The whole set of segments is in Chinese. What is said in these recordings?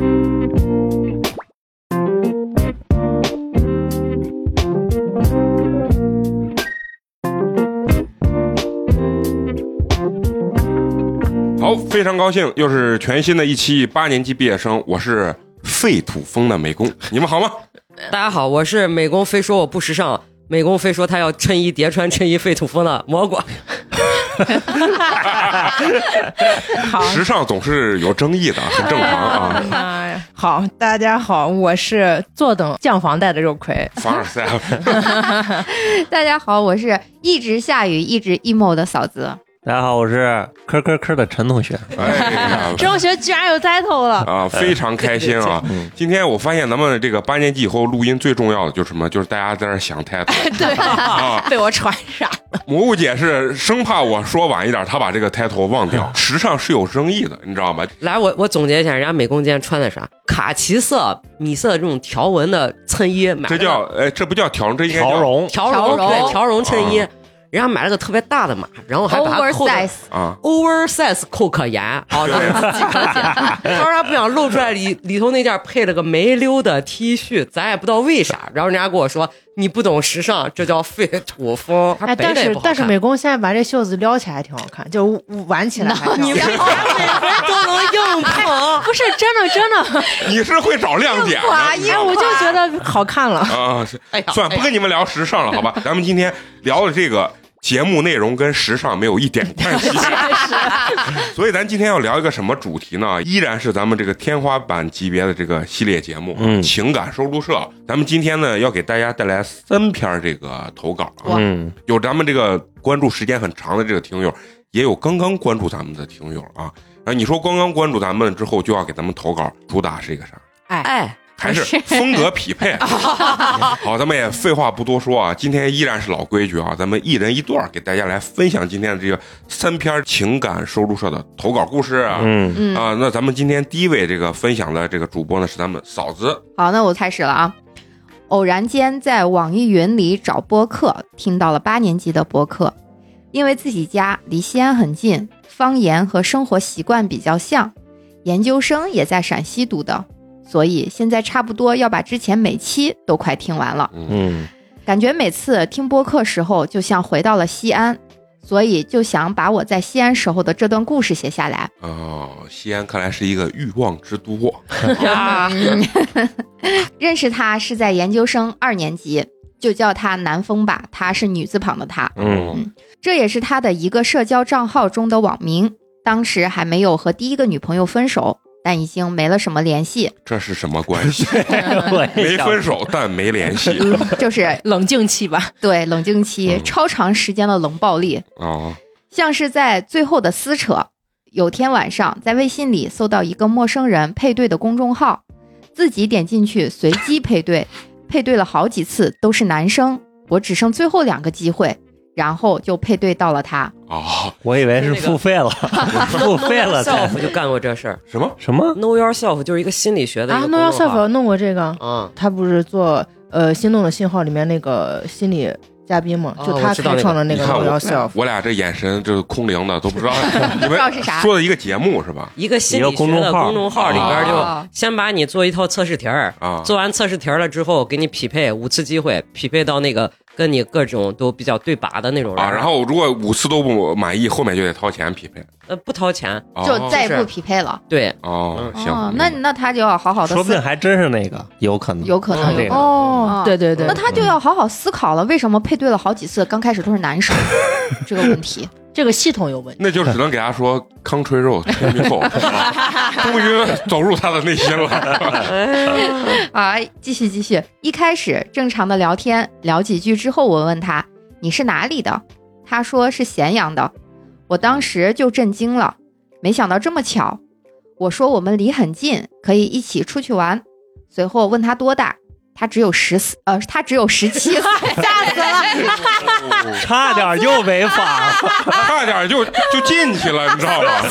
好，非常高兴，又是全新的一期八年级毕业生，我是废土风的美工，你们好吗？大家好，我是美工，非说我不时尚，美工非说他要衬衣叠穿衬衣废土风的蘑菇。好，时尚总是有争议的，很正常啊。哎好，大家好，我是坐等降房贷的肉葵。凡尔赛，大家好，我是一直下雨一直 emo 的嫂子。大家好，我是科科科的陈同学。哎呀，中学居然有 title 了，啊，非常开心啊！今天我发现咱们这个八年级以后录音最重要的就是什么？就是大家在那儿想太多 对，啊。被我传染。蘑菇姐是生怕我说晚一点，她把这个 title 忘掉。时尚是有争议的，你知道吗？来，我我总结一下，人家美工今天穿的啥？卡其色、米色这种条纹的衬衣，买这叫哎，这不叫条，这应该叫条绒，条条绒对条绒衬衣啊。人家买了个特别大的码，然后还把它扣的 oversize，啊。oversize 扣可严啊。他说他不想露出来里里头那件配了个没溜的 T 恤，咱也不知道为啥。然后人家跟我说你不懂时尚，这叫废土风。他哎，但是但是美工现在把这袖子撩起来还挺好看，就挽起来还挺好看。都能硬捧。不是真的真的，你是会找亮点的，你知哎，我就觉得好看了。啊，是哎呀算了不跟你们聊时尚了，好吧？咱们今天聊的这个节目内容跟时尚没有一点关系，所以咱今天要聊一个什么主题呢？依然是咱们这个天花板级别的这个系列节目，嗯情感收录社。咱们今天呢要给大家带来三篇这个投稿啊，嗯，有咱们这个关注时间很长的这个听友，也有刚刚关注咱们的听友啊。啊，你说刚刚关注咱们之后就要给咱们投稿，主打是一个啥？哎，还是风格匹配。好，咱们也废话不多说啊，今天依然是老规矩啊，咱们一人一段儿给大家来分享今天的这个三篇情感收录社的投稿故事啊。嗯，嗯，啊，那咱们今天第一位这个分享的这个主播呢是咱们嫂子，好，那我开始了啊。偶然间在网易云里找播客，听到了八年级的播客，因为自己家离西安很近，方言和生活习惯比较像，研究生也在陕西读的，所以现在差不多要把之前每期都快听完了。嗯，感觉每次听播客时候就像回到了西安，所以就想把我在西安时候的这段故事写下来。哦，西安看来是一个欲望之都。认识他是在研究生二年级，就叫他南风吧，他是女字旁的他。嗯，这也是他的一个社交账号中的网名。当时还没有和第一个女朋友分手，但已经没了什么联系，这是什么关系？没分手，但没联系。就是冷静期吧，对冷静期、嗯。超长时间的冷暴力，哦，像是在最后的撕扯。有天晚上，在微信里搜到一个陌生人配对的公众号，自己点进去随机配对，配对了好几次都是男生，我只剩最后两个机会，然后就配对到了他。哦，我以为是付费了，付费了才 self 就干过这事儿。什么？什么？Know yourself 就是一个心理学的啊，Know Yourself 弄过这个，嗯，他不是做呃《心动的信号》里面那个心理嘉宾嘛，哦就他开创的那个 Know Yourself。我俩这眼神就是空灵的，都不知道 你不知道是啥们说的一个节目是吧？一个心理学众号的公众号里边哦就先把你做一套测试题儿，啊，做完测试题儿了之后，给你匹配五次机会，匹配到那个跟你各种都比较对拔的那种人。啊，然后如果五次都不满意，后面就得掏钱匹配。呃不掏钱，哦。就再也不匹配了。对，哦，嗯行。哦，，那那他就要好好的说不定，还真是那个，有可能，有可能。嗯这个哦，对对对。那，他就要好好思考了，为什么配对了好几次，刚开始都是男生 这个问题。这个系统有问题。那就只能给他说 康吹肉 终于走入他的内心了。啊，继续继续。一开始正常的聊天，聊几句之后，我问他你是哪里的，他说是咸阳的，我当时就震惊了，没想到这么巧。我说我们离很近，可以一起出去玩。随后问他多大，他只有十四，呃，他只有十七岁，吓死了。差点又违法了。差点就就进去了，你知道吗？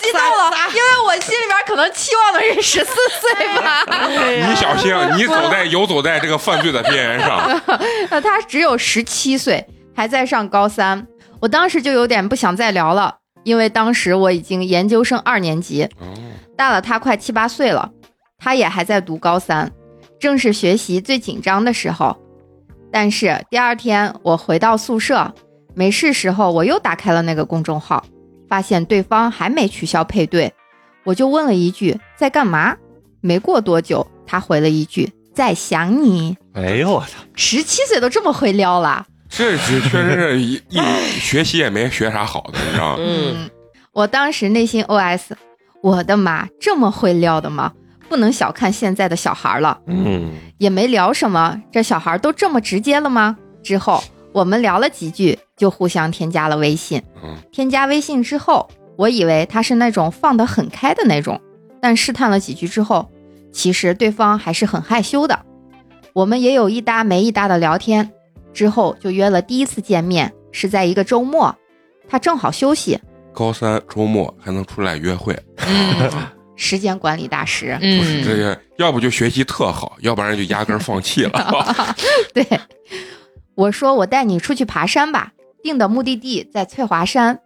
激动了，因为我心里边可能期望的是十四岁吧。你小心，你走在游走在这个犯罪的边缘上。呃，他只有十七岁，还在上高三。我当时就有点不想再聊了，因为当时我已经研究生二年级，哦，大了他快七八岁了，他也还在读高三，正是学习最紧张的时候。但是第二天我回到宿舍，没事时候我又打开了那个公众号，发现对方还没取消配对，我就问了一句在干嘛？没过多久，他回了一句在想你。哎呦我操！十七岁都这么会撩了，这是确实是一一学习也没学啥好的，你知道吗？嗯，我当时内心 OS：我的妈，这么会撩的吗？不能小看现在的小孩了。嗯，也没聊什么，这小孩都这么直接了吗？之后我们聊了几句，就互相添加了微信。嗯添加微信之后，我以为他是那种放得很开的那种，但试探了几句之后，其实对方还是很害羞的。我们也有一搭没一搭的聊天，之后就约了第一次见面，是在一个周末，他正好休息，高三周末还能出来约会，时间管理大师。嗯这嗯，个，要不就学习特好，要不然就压根儿放弃了。对，我说我带你出去爬山吧，定的目的地在翠华山。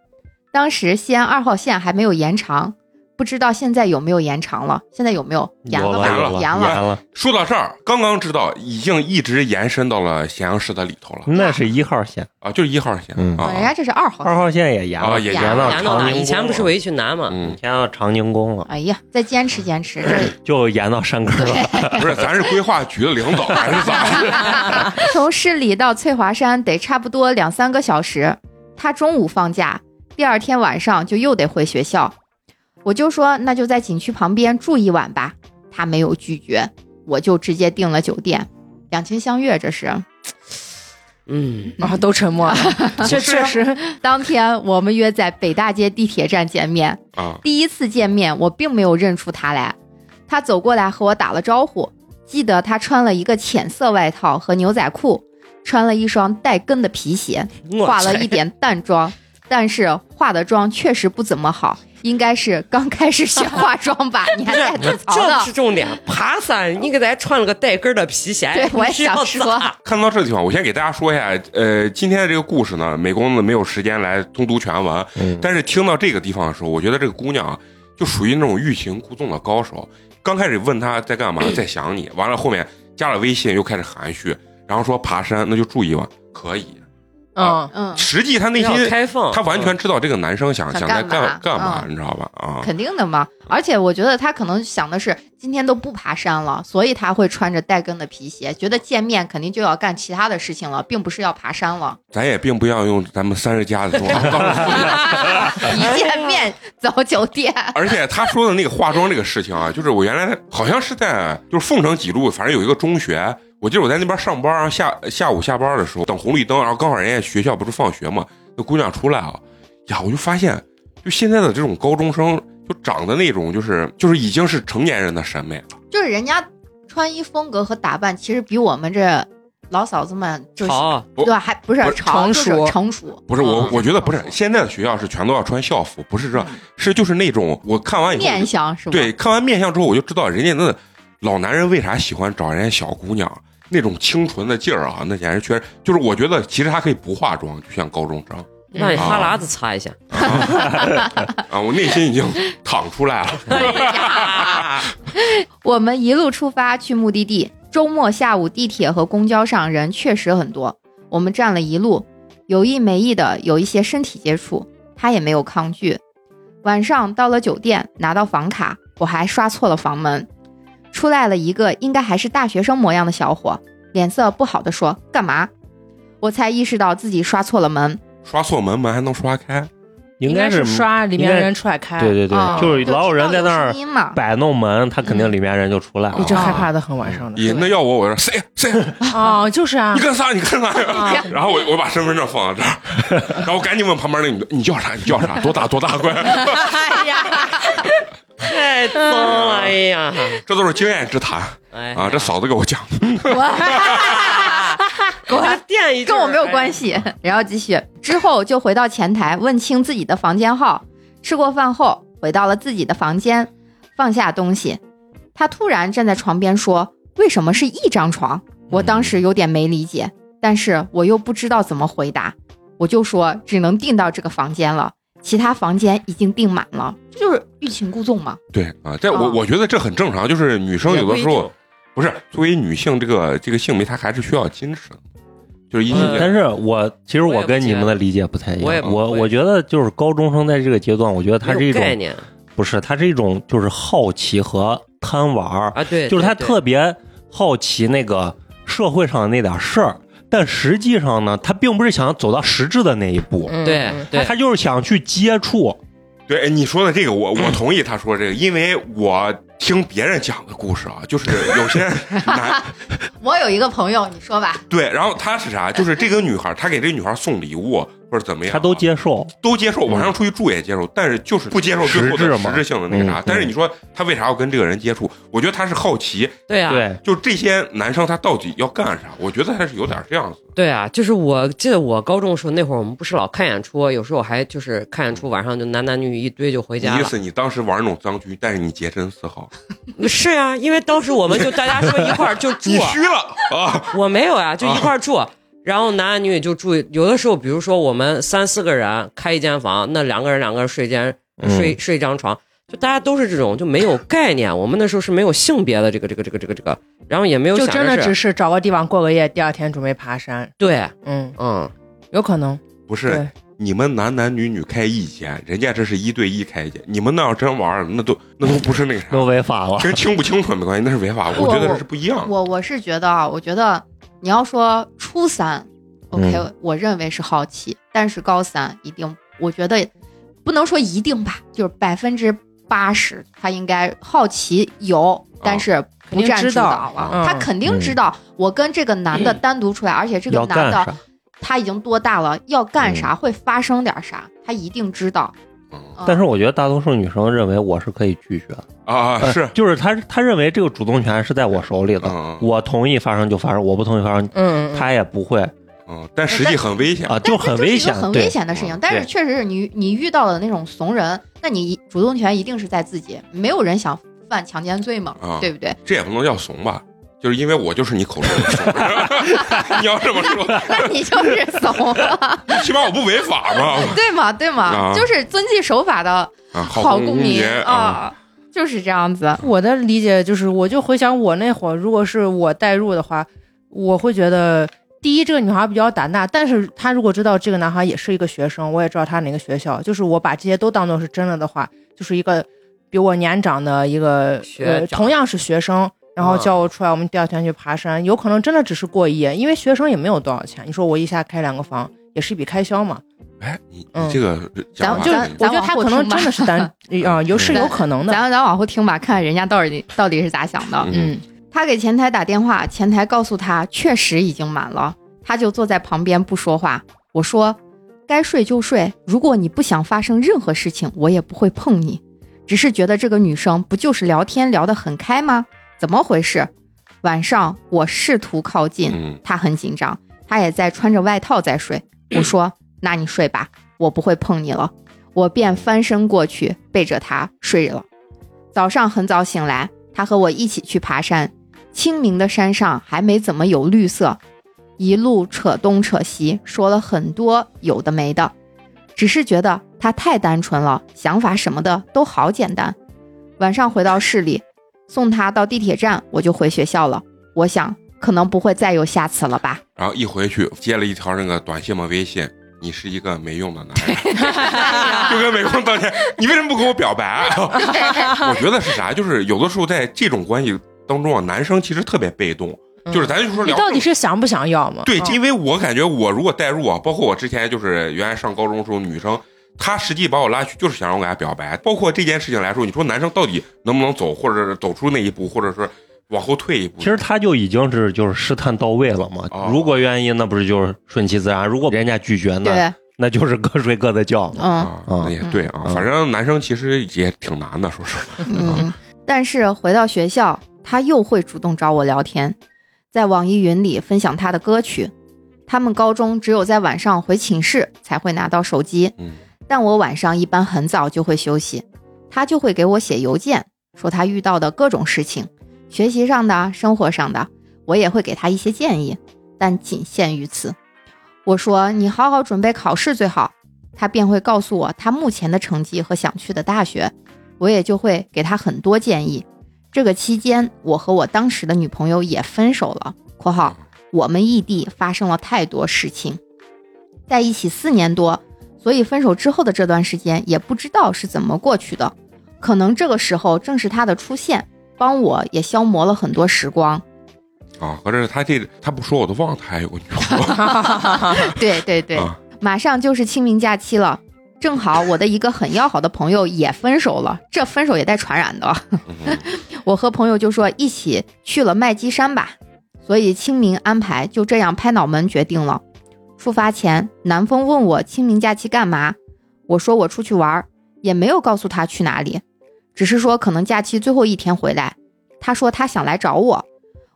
当时西安二号线还没有延长，不知道现在有没有延长了？现在有没有延有了吧？了延了，说到这儿，刚刚知道已经一直延伸到了咸阳市的里头了那是一号线，啊，就是一号线嗯啊人。家这是二号线。二号线也延了，啊也延了。延到哪？以前不是围裙南嘛？嗯，延到长宁宫了，哎呀，再坚持坚持，这 就延到山根了。不是，咱是规划局的领导还是咋？从市里到翠华山得差不多两三个小时。他中午放假，第二天晚上就又得回学校。我就说那就在景区旁边住一晚吧，他没有拒绝，我就直接订了酒店。两情相悦，这是。嗯，然后都沉默了。这确实，当天我们约在北大街地铁站见面。啊，第一次见面，我并没有认出他来。他走过来和我打了招呼，记得他穿了一个浅色外套和牛仔裤，穿了一双带跟的皮鞋，化了一点淡妆，但是化的妆确实不怎么好，应该是刚开始学化妆吧？你还在吐槽这是？重点。爬山，你给咱穿了个带跟的皮鞋，对我也想说看到这个地方，我先给大家说一下，呃，今天的这个故事呢，美工呢没有时间来通读全文，嗯，但是听到这个地方的时候，我觉得这个姑娘啊，就属于那种欲擒故纵的高手。刚开始问她在干嘛，在想你，完了后面加了微信，又开始含蓄，然后说爬山，那就住一晚，可以。嗯，嗯，实际他内心，开放，他完全知道这个男生想想想在干干干嘛，嗯。你知道吧？啊，肯定的嘛。而且我觉得他可能想的是，今天都不爬山了，所以他会穿着带跟的皮鞋，觉得见面肯定就要干其他的事情了，并不是要爬山了。咱也并不要用咱们三十加的这种当一见面走酒店，而且他说的那个化妆这个事情啊，就是我原来好像是在就是凤城几路，反正有一个中学，我记得我在那边上班，然后下下午下班的时候等红绿灯，然后刚好人家学校不是放学嘛，那姑娘出来啊，呀，我就发现，就现在的这种高中生，就长得那种就是就是已经是成年人的审美了。就是人家穿衣风格和打扮，其实比我们这老嫂子们就是对吧？还不是成熟成熟，不是我嗯，我觉得不是，现在的学校是全都要穿校服，不是这，是就是那种我看完以后面相是吧？对，看完面相之后，我就知道人家那老男人为啥喜欢找人家小姑娘那种清纯的劲儿啊，那简直确实就是我觉得其实他可以不化妆，就像高中生那你哈喇子擦一下。啊，我内心已经淌出来了。我们一路出发去目的地，周末下午地铁和公交上人确实很多，我们站了一路，有意没意的有一些身体接触，他也没有抗拒。晚上到了酒店，拿到房卡，我还刷错了房门，出来了一个应该还是大学生模样的小伙，脸色不好的说：“干嘛？”我才意识到自己刷错了门，刷错门门还能刷开，应该是刷里面人出来开，对对对，啊就是老有人在那儿。摆弄门，他肯定里面人就出来了。一直害怕的很晚上的咦，那要我我说谁谁，啊，就是啊 你，干啥？你干啥啊呀？然后我我把身份证放在这儿，然后我赶紧问旁边那女的，你叫啥？你叫啥？多大多大？快！哎呀，太脏了！哎呀，这都是经验之谈哎啊！这嫂子给我讲的。给我垫一句，跟我没有关系。然后继续，之后就回到前台问清自己的房间号。吃过饭后，回到了自己的房间，放下东西。他突然站在床边说：“为什么是一张床？”我当时有点没理解，但是我又不知道怎么回答，我就说只能订到这个房间了。其他房间已经订满了，这就是欲擒故纵嘛。对啊，这我哦我觉得这很正常，就是女生有的时候不不是作为女性这个这个性别，她还是需要矜持的，就是一嗯但是我其实我跟你们的理解不太一样，我也不我我觉得就是高中生在这个阶段，我觉得他是一种概念。不是，他是一种就是好奇和贪玩儿，啊，对，就是他特别好奇那个社会上的那点事儿，但实际上呢，他并不是想走到实质的那一步，嗯。对。他就是想去接触。对哎你说的这个，我我同意他说这个，因为我听别人讲的故事啊，就是有些男 我有一个朋友，你说吧，对，然后他是啥？就是这个女孩，他给这个女孩送礼物或者怎么样啊，他都接受，都接受，晚上出去住也接受，但是就是不接受最后的实质性的那个啥嗯。但是你说他为啥要跟这个人接触？我觉得他是好奇，对啊，对，就这些男生他到底要干啥？我觉得他是有点这样子。对啊，就是我记得我高中的时候那会儿，我们不是老看演出，有时候还就是看演出，晚上就男男女女一堆就回家意思你当时玩那种脏局，但是你洁身自好，是啊，因为当时我们就大家说一块儿就住 你，虚了啊！我没有呀，就一块儿住。然后男男女女就住，有的时候，比如说我们三四个人开一间房，那两个人两个人睡间嗯睡、睡一张床，就大家都是这种，就没有概念。我们那时候是没有性别的这个这个这个这个这个，然后也没有就想真的只是找个地方过个夜，第二天准备爬山。对，嗯，嗯，有可能。不是对，你们男男女女开一间，人家这是一对一开一间，你们那要真玩儿，那都那都不是那个啥，都违法了。跟清不清楚没关系，那是违法。我我觉得这是不一样的。我我是觉得啊，我觉得你要说初三，OK，、嗯我认为是好奇，但是高三一定，我觉得不能说一定吧，就是百分之八十，他应该好奇有，但是不肯定占主知道导了。嗯他肯定知道我跟这个男的单独出来，而且这个男的？他已经多大了，要干啥，会发生点啥，他一定知道。嗯。嗯。但是我觉得大多数女生认为我是可以拒绝。啊，是，就是她她认为这个主动权是在我手里的，嗯我同意发生就发生，我不同意发生，嗯，她也不会。嗯，但实际很危险。啊，就很危险很危险的事情嗯。但是确实是你你遇到的那种怂人，那你主动权一定是在自己，没有人想犯强奸罪嘛，啊。对不对？这也不能叫怂吧？就是因为我就是你口中的怂，你要这么说，那你就是怂了，起码我不违法嘛。对吗？对吗？啊就是遵纪守法的啊，好公民民啊，啊，就是这样子。我的理解就是，我就回想我那会儿，如果是我代入的话，我会觉得，第一，这个女孩比较胆大，但是她如果知道这个男孩也是一个学生，我也知道他哪个学校，就是我把这些都当做是真的的话，就是一个比我年长的一个学呃，同样是学生。然后叫我出来，我们第二天去爬山，有可能真的只是过夜，因为学生也没有多少钱。你说我一下开两个房，也是一笔开销嘛。哎，你嗯你这个咱就我觉得他可能真的是单啊，有是有可能的。咱咱往后听吧，看看人家到底到底是咋想的。嗯嗯，他给前台打电话，前台告诉他确实已经满了，他就坐在旁边不说话。我说该睡就睡，如果你不想发生任何事情，我也不会碰你，只是觉得这个女生不就是聊天聊得很开吗？怎么回事？晚上我试图靠近，嗯他很紧张，他也在穿着外套在睡。我说：“ 那你睡吧，我不会碰你了。”我便翻身过去，背着他睡了。早上很早醒来，他和我一起去爬山。清明的山上还没怎么有绿色，一路扯东扯西，说了很多有的没的，只是觉得他太单纯了，想法什么的都好简单。晚上回到市里，送他到地铁站，我就回学校了。我想，可能不会再有下次了吧。然后一回去接了一条那个短信嘛微信，你是一个没用的男人，就跟美工道歉，你为什么不跟我表白？我觉得是啥，就是有的时候在这种关系当中啊，男生其实特别被动，就是咱就说聊你到底是想不想要嘛？对，嗯因为我感觉我如果代入啊，包括我之前就是原来上高中的时候，女生她实际把我拉去就是想让我给他表白，包括这件事情来说，你说男生到底能不能走，或者是走出那一步，或者是往后退一步？其实他就已经是就是试探到位了嘛哦。如果愿意，那不是就是顺其自然；如果人家拒绝，呢对，那就是各睡各的觉嘛。嗯啊，那也对啊，嗯反正男生其实也挺难的，说实话。嗯。但是回到学校，他又会主动找我聊天，在网易云里分享他的歌曲。他们高中只有在晚上回寝室才会拿到手机，嗯但我晚上一般很早就会休息，他就会给我写邮件，说他遇到的各种事情，学习上的、生活上的，我也会给他一些建议，但仅限于此。我说你好好准备考试最好，他便会告诉我他目前的成绩和想去的大学，我也就会给他很多建议。这个期间，我和我当时的女朋友也分手了（括号我们异地发生了太多事情，在一起四年多，所以分手之后的这段时间也不知道是怎么过去的。可能这个时候正是他的出现，帮我也消磨了很多时光。啊，合着他这他不说我都忘了他还有个女朋友。对对对，啊马上就是清明假期了，正好我的一个很要好的朋友也分手了，这分手也带传染的。嗯 我和朋友就说一起去了麦积山吧，所以清明安排就这样拍脑门决定了。出发前，南风问我清明假期干嘛，我说我出去玩儿，也没有告诉他去哪里，只是说可能假期最后一天回来。他说他想来找我，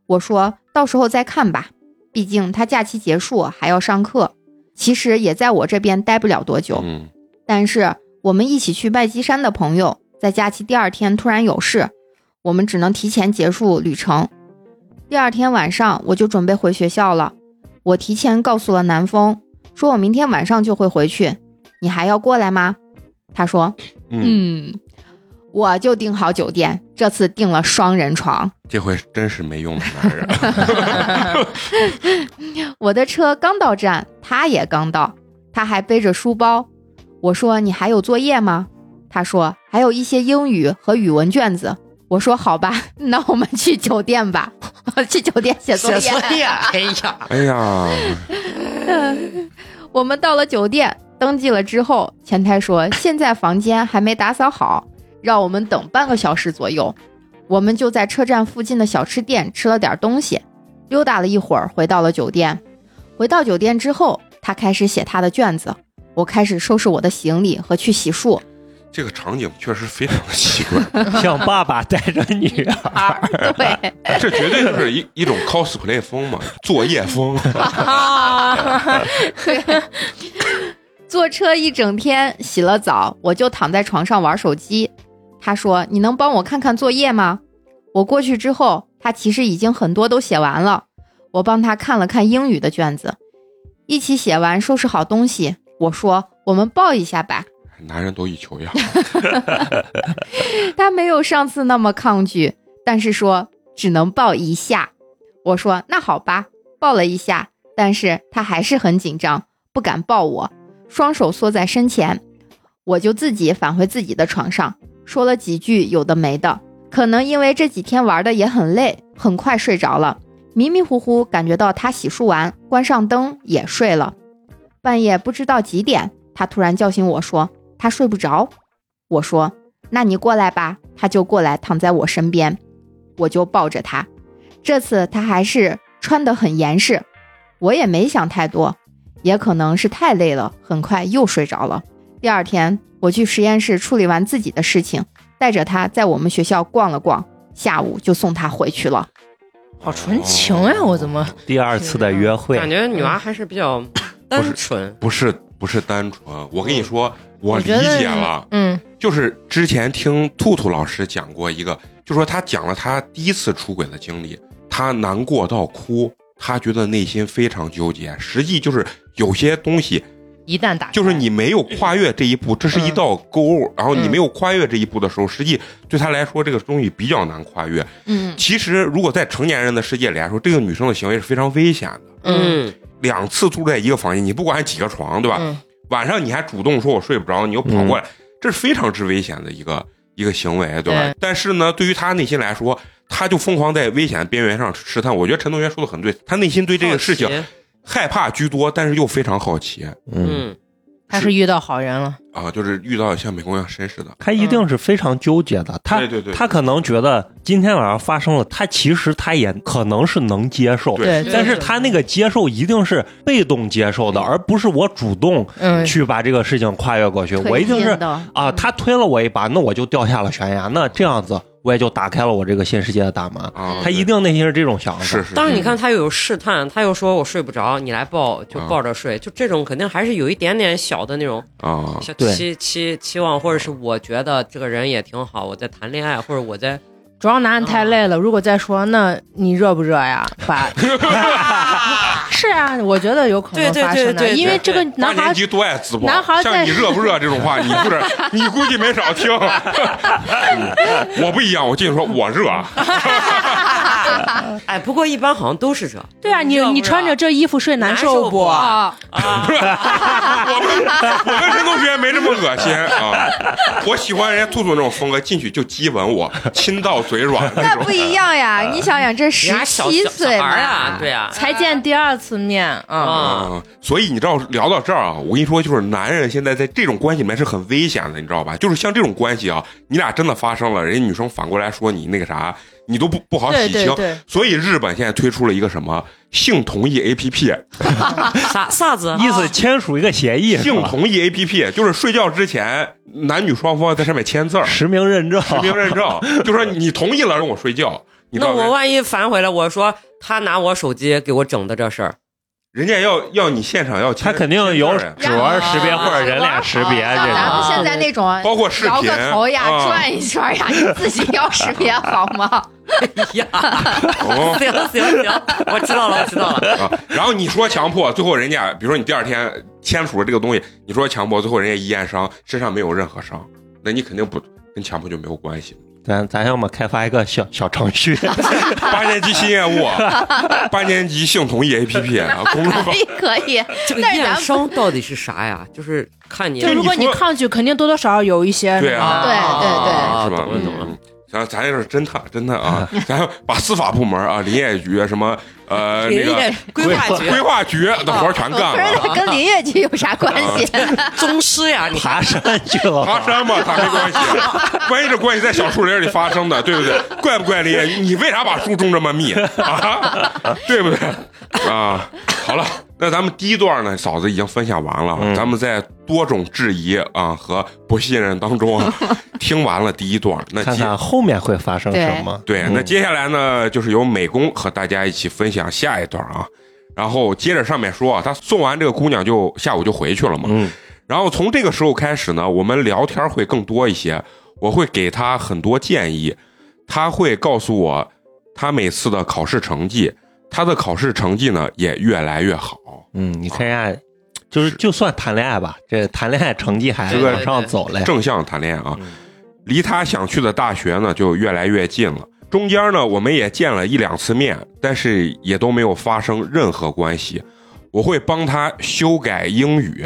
我说到时候再看吧，毕竟他假期结束还要上课，其实也在我这边待不了多久。嗯但是我们一起去麦积山的朋友，在假期第二天突然有事，我们只能提前结束旅程。第二天晚上我就准备回学校了，我提前告诉了南风，说我明天晚上就会回去，你还要过来吗？他说，嗯，嗯，我就订好酒店，这次订了双人床。这回真是没用的男人。我的车刚到站，他也刚到，他还背着书包。我说：“你还有作业吗？”他说：“还有一些英语和语文卷子。”我说：“好吧，那我们去酒店吧，去酒店写作业。写作业，哎呀，哎呀，我们到了酒店，登记了之后，前台说现在房间还没打扫好，让我们等半个小时左右。我们就在车站附近的小吃店吃了点东西，溜达了一会儿，回到了酒店。回到酒店之后，他开始写他的卷子，我开始收拾我的行李和去洗漱。这个场景确实非常的奇怪，像爸爸带着女儿，对，这绝对就是一一种 cosplay 风嘛，作业风。坐车一整天，洗了澡，我就躺在床上玩手机。他说：“你能帮我看看作业吗？”我过去之后，他其实已经很多都写完了。我帮他看了看英语的卷子，一起写完，收拾好东西。我说：“我们抱一下吧。男人都一球样，” 他没有上次那么抗拒，但是说只能抱一下。我说：“那好吧，抱了一下。”但是他还是很紧张，不敢抱我，双手缩在身前。我就自己返回自己的床上，说了几句有的没的。可能因为这几天玩的也很累，很快睡着了。迷迷糊糊感觉到他洗漱完，关上灯也睡了。半夜不知道几点，他突然叫醒我说他睡不着。我说那你过来吧，他就过来躺在我身边，我就抱着他。这次他还是穿得很严实，我也没想太多，也可能是太累了，很快又睡着了。第二天，我去实验室处理完自己的事情，带着他在我们学校逛了逛，下午就送他回去了。好纯情呀！我怎么第二次的约会，感觉女娃还是比较 单纯。不是不是单纯。我跟你说，我理解了，嗯就是之前听兔兔老师讲过一个，就说他讲了他第一次出轨的经历，他难过到哭，他觉得内心非常纠结。实际就是有些东西，一旦打开就是你没有跨越这一步，这是一道沟，然后你没有跨越这一步的时候，实际对他来说这个东西比较难跨越。嗯其实如果在成年人的世界里来说，这个女生的行为是非常危险的。嗯，两次住在一个房间，你不管几个床，对吧？嗯晚上你还主动说我睡不着，你又跑过来，这是非常之危险的一个一个行为，对吧？对但是呢，对于他内心来说，他就疯狂在危险边缘上试探。我觉得陈同学说的很对，他内心对这个事情害怕居多，但是又非常好奇嗯，嗯，他是遇到好人了，啊，就是遇到像美工一样绅士的。他一定是非常纠结的，他对对对他可能觉得今天晚上发生了，他其实他也可能是能接受，对对，但是他那个接受一定是被动接受的，而不是我主动嗯。去把这个事情跨越过去。我一定是啊，他推了我一把，那我就掉下了悬崖，那这样子我也就打开了我这个新世界的大门。啊，他一定内心是这种想法。是是，但是你看，他又有试探，他又说我睡不着，你来抱就抱着睡，就这种肯定还是有一点点小的那种啊，小期期期望，或者是我觉得这个人也挺好，我在谈恋爱，或者我在装男人太累了。如果再说，那你热不热呀？把 是啊，我觉得有可能对对发生的，对对因为这个男孩年级多爱自爆，男孩像你热不热这种话，你不是 你估计没少听。嗯 我不一样，我进去说我热，哎，不过一般好像都是这。对啊，你你穿着这衣服睡难难受不不？啊，啊，我们我跟陈同学没这么恶心啊。我喜欢人家兔兔那种风格，进去就激吻我，亲到嘴软那不。一样呀！你想想，这十七岁对呀，才见第二次面啊，所以你知道聊到这儿啊，我跟你说，就是男人现在在这种关系里面是很危险的，你知道吧？就是像这种关系啊，你俩真的发生了，人家女生反过来说你那个啥，你都不不好洗清。对对对，所以日本现在推出了一个什么性同意 A P P，啥啥子？意思签署一个协议，性同意 A P P 就是睡觉之前男女双方在上面签字儿，实名认证，实名认证，就说你同意了让我睡觉。你那我万一反悔了，我说他拿我手机给我整的这事儿，人家要要你现场要签，他肯定有指纹识别或者人脸识别这种。咱们现在那种包括视摇频个头呀、啊转一圈呀，你自己要识别好吗？哎呀，哦 行行行，我知道了，我知道了。啊，然后你说强迫，最后人家比如说你第二天签署了这个东西，你说强迫，最后人家一验伤，身上没有任何伤，那你肯定不跟强迫就没有关系。咱咱要么开发一个小小程序，八年级新业务，八年级性同意 APP 啊，公众号可以可以，这个验但是咱们伤到底是啥呀？就是看你就如果你抗拒，肯定多多少少有一些对啊对对对啊是吧？懂了懂了。嗯咱咱也是侦探，侦探啊，咱把司法部门啊、林业局什么呃那个规划局规划局的活儿全干不是了。那跟林业局有啥关系？宗师呀，你爬山去了。爬山嘛，他没关系。万一这关系在小树林里发生的，对不对？怪不怪林业局？你为啥把树种这么密啊？对不对？啊，好了，那咱们第一段呢，嫂子已经分享完了，嗯咱们在多种质疑啊和不信任当中啊 听完了第一段，那接看看后面会发生什么。对，嗯那接下来呢，就是由美工和大家一起分享下一段啊。然后接着上面说啊，他送完这个姑娘就下午就回去了嘛。嗯然后从这个时候开始呢，我们聊天会更多一些，我会给他很多建议，他会告诉我他每次的考试成绩，他的考试成绩呢也越来越好。嗯，你看一下，就是就算谈恋爱吧，这谈恋爱成绩还这个往上走嘞。正向谈恋爱啊嗯，离他想去的大学呢就越来越近了。中间呢，我们也见了一两次面，但是也都没有发生任何关系。我会帮他修改英语，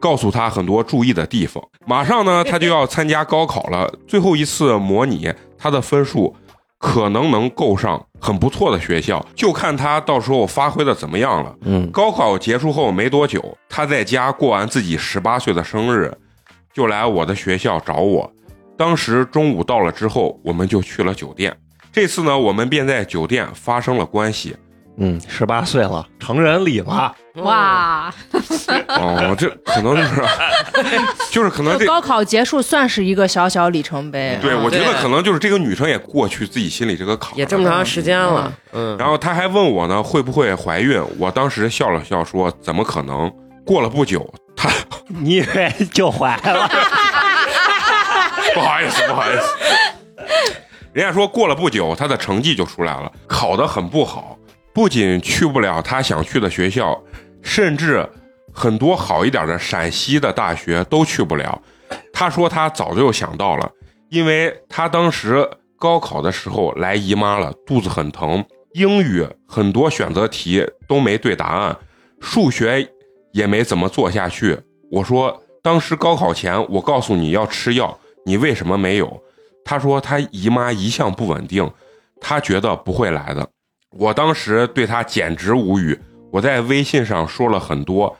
告诉他很多注意的地方。马上呢，他就要参加高考了，最后一次模拟，他的分数可能能够上很不错的学校，就看他到时候发挥的怎么样了。嗯，高考结束后没多久，他在家过完自己十八岁的生日，就来我的学校找我。当时中午到了之后，我们就去了酒店。这次呢，我们便在酒店发生了关系。嗯，十八岁了，成人礼了。哇，哦，这可能就是，就是可能这，高考结束算是一个小小里程碑。对我觉得可能就是这个女生也过去自己心里这个坎儿也这么长时间了，嗯，然后她还问我呢，会不会怀孕？我当时笑了笑说，怎么可能？过了不久，她 你以为就怀了？不好意思，不好意思。人家说过了不久，她的成绩就出来了，考得很不好，不仅去不了他想去的学校，甚至很多好一点的陕西的大学都去不了。他说他早就想到了，因为他当时高考的时候来姨妈了，肚子很疼，英语很多选择题都没对答案，数学也没怎么做下去。我说当时高考前我告诉你要吃药，你为什么没有？他说他姨妈一向不稳定，他觉得不会来的。我当时对他简直无语，我在微信上说了很多，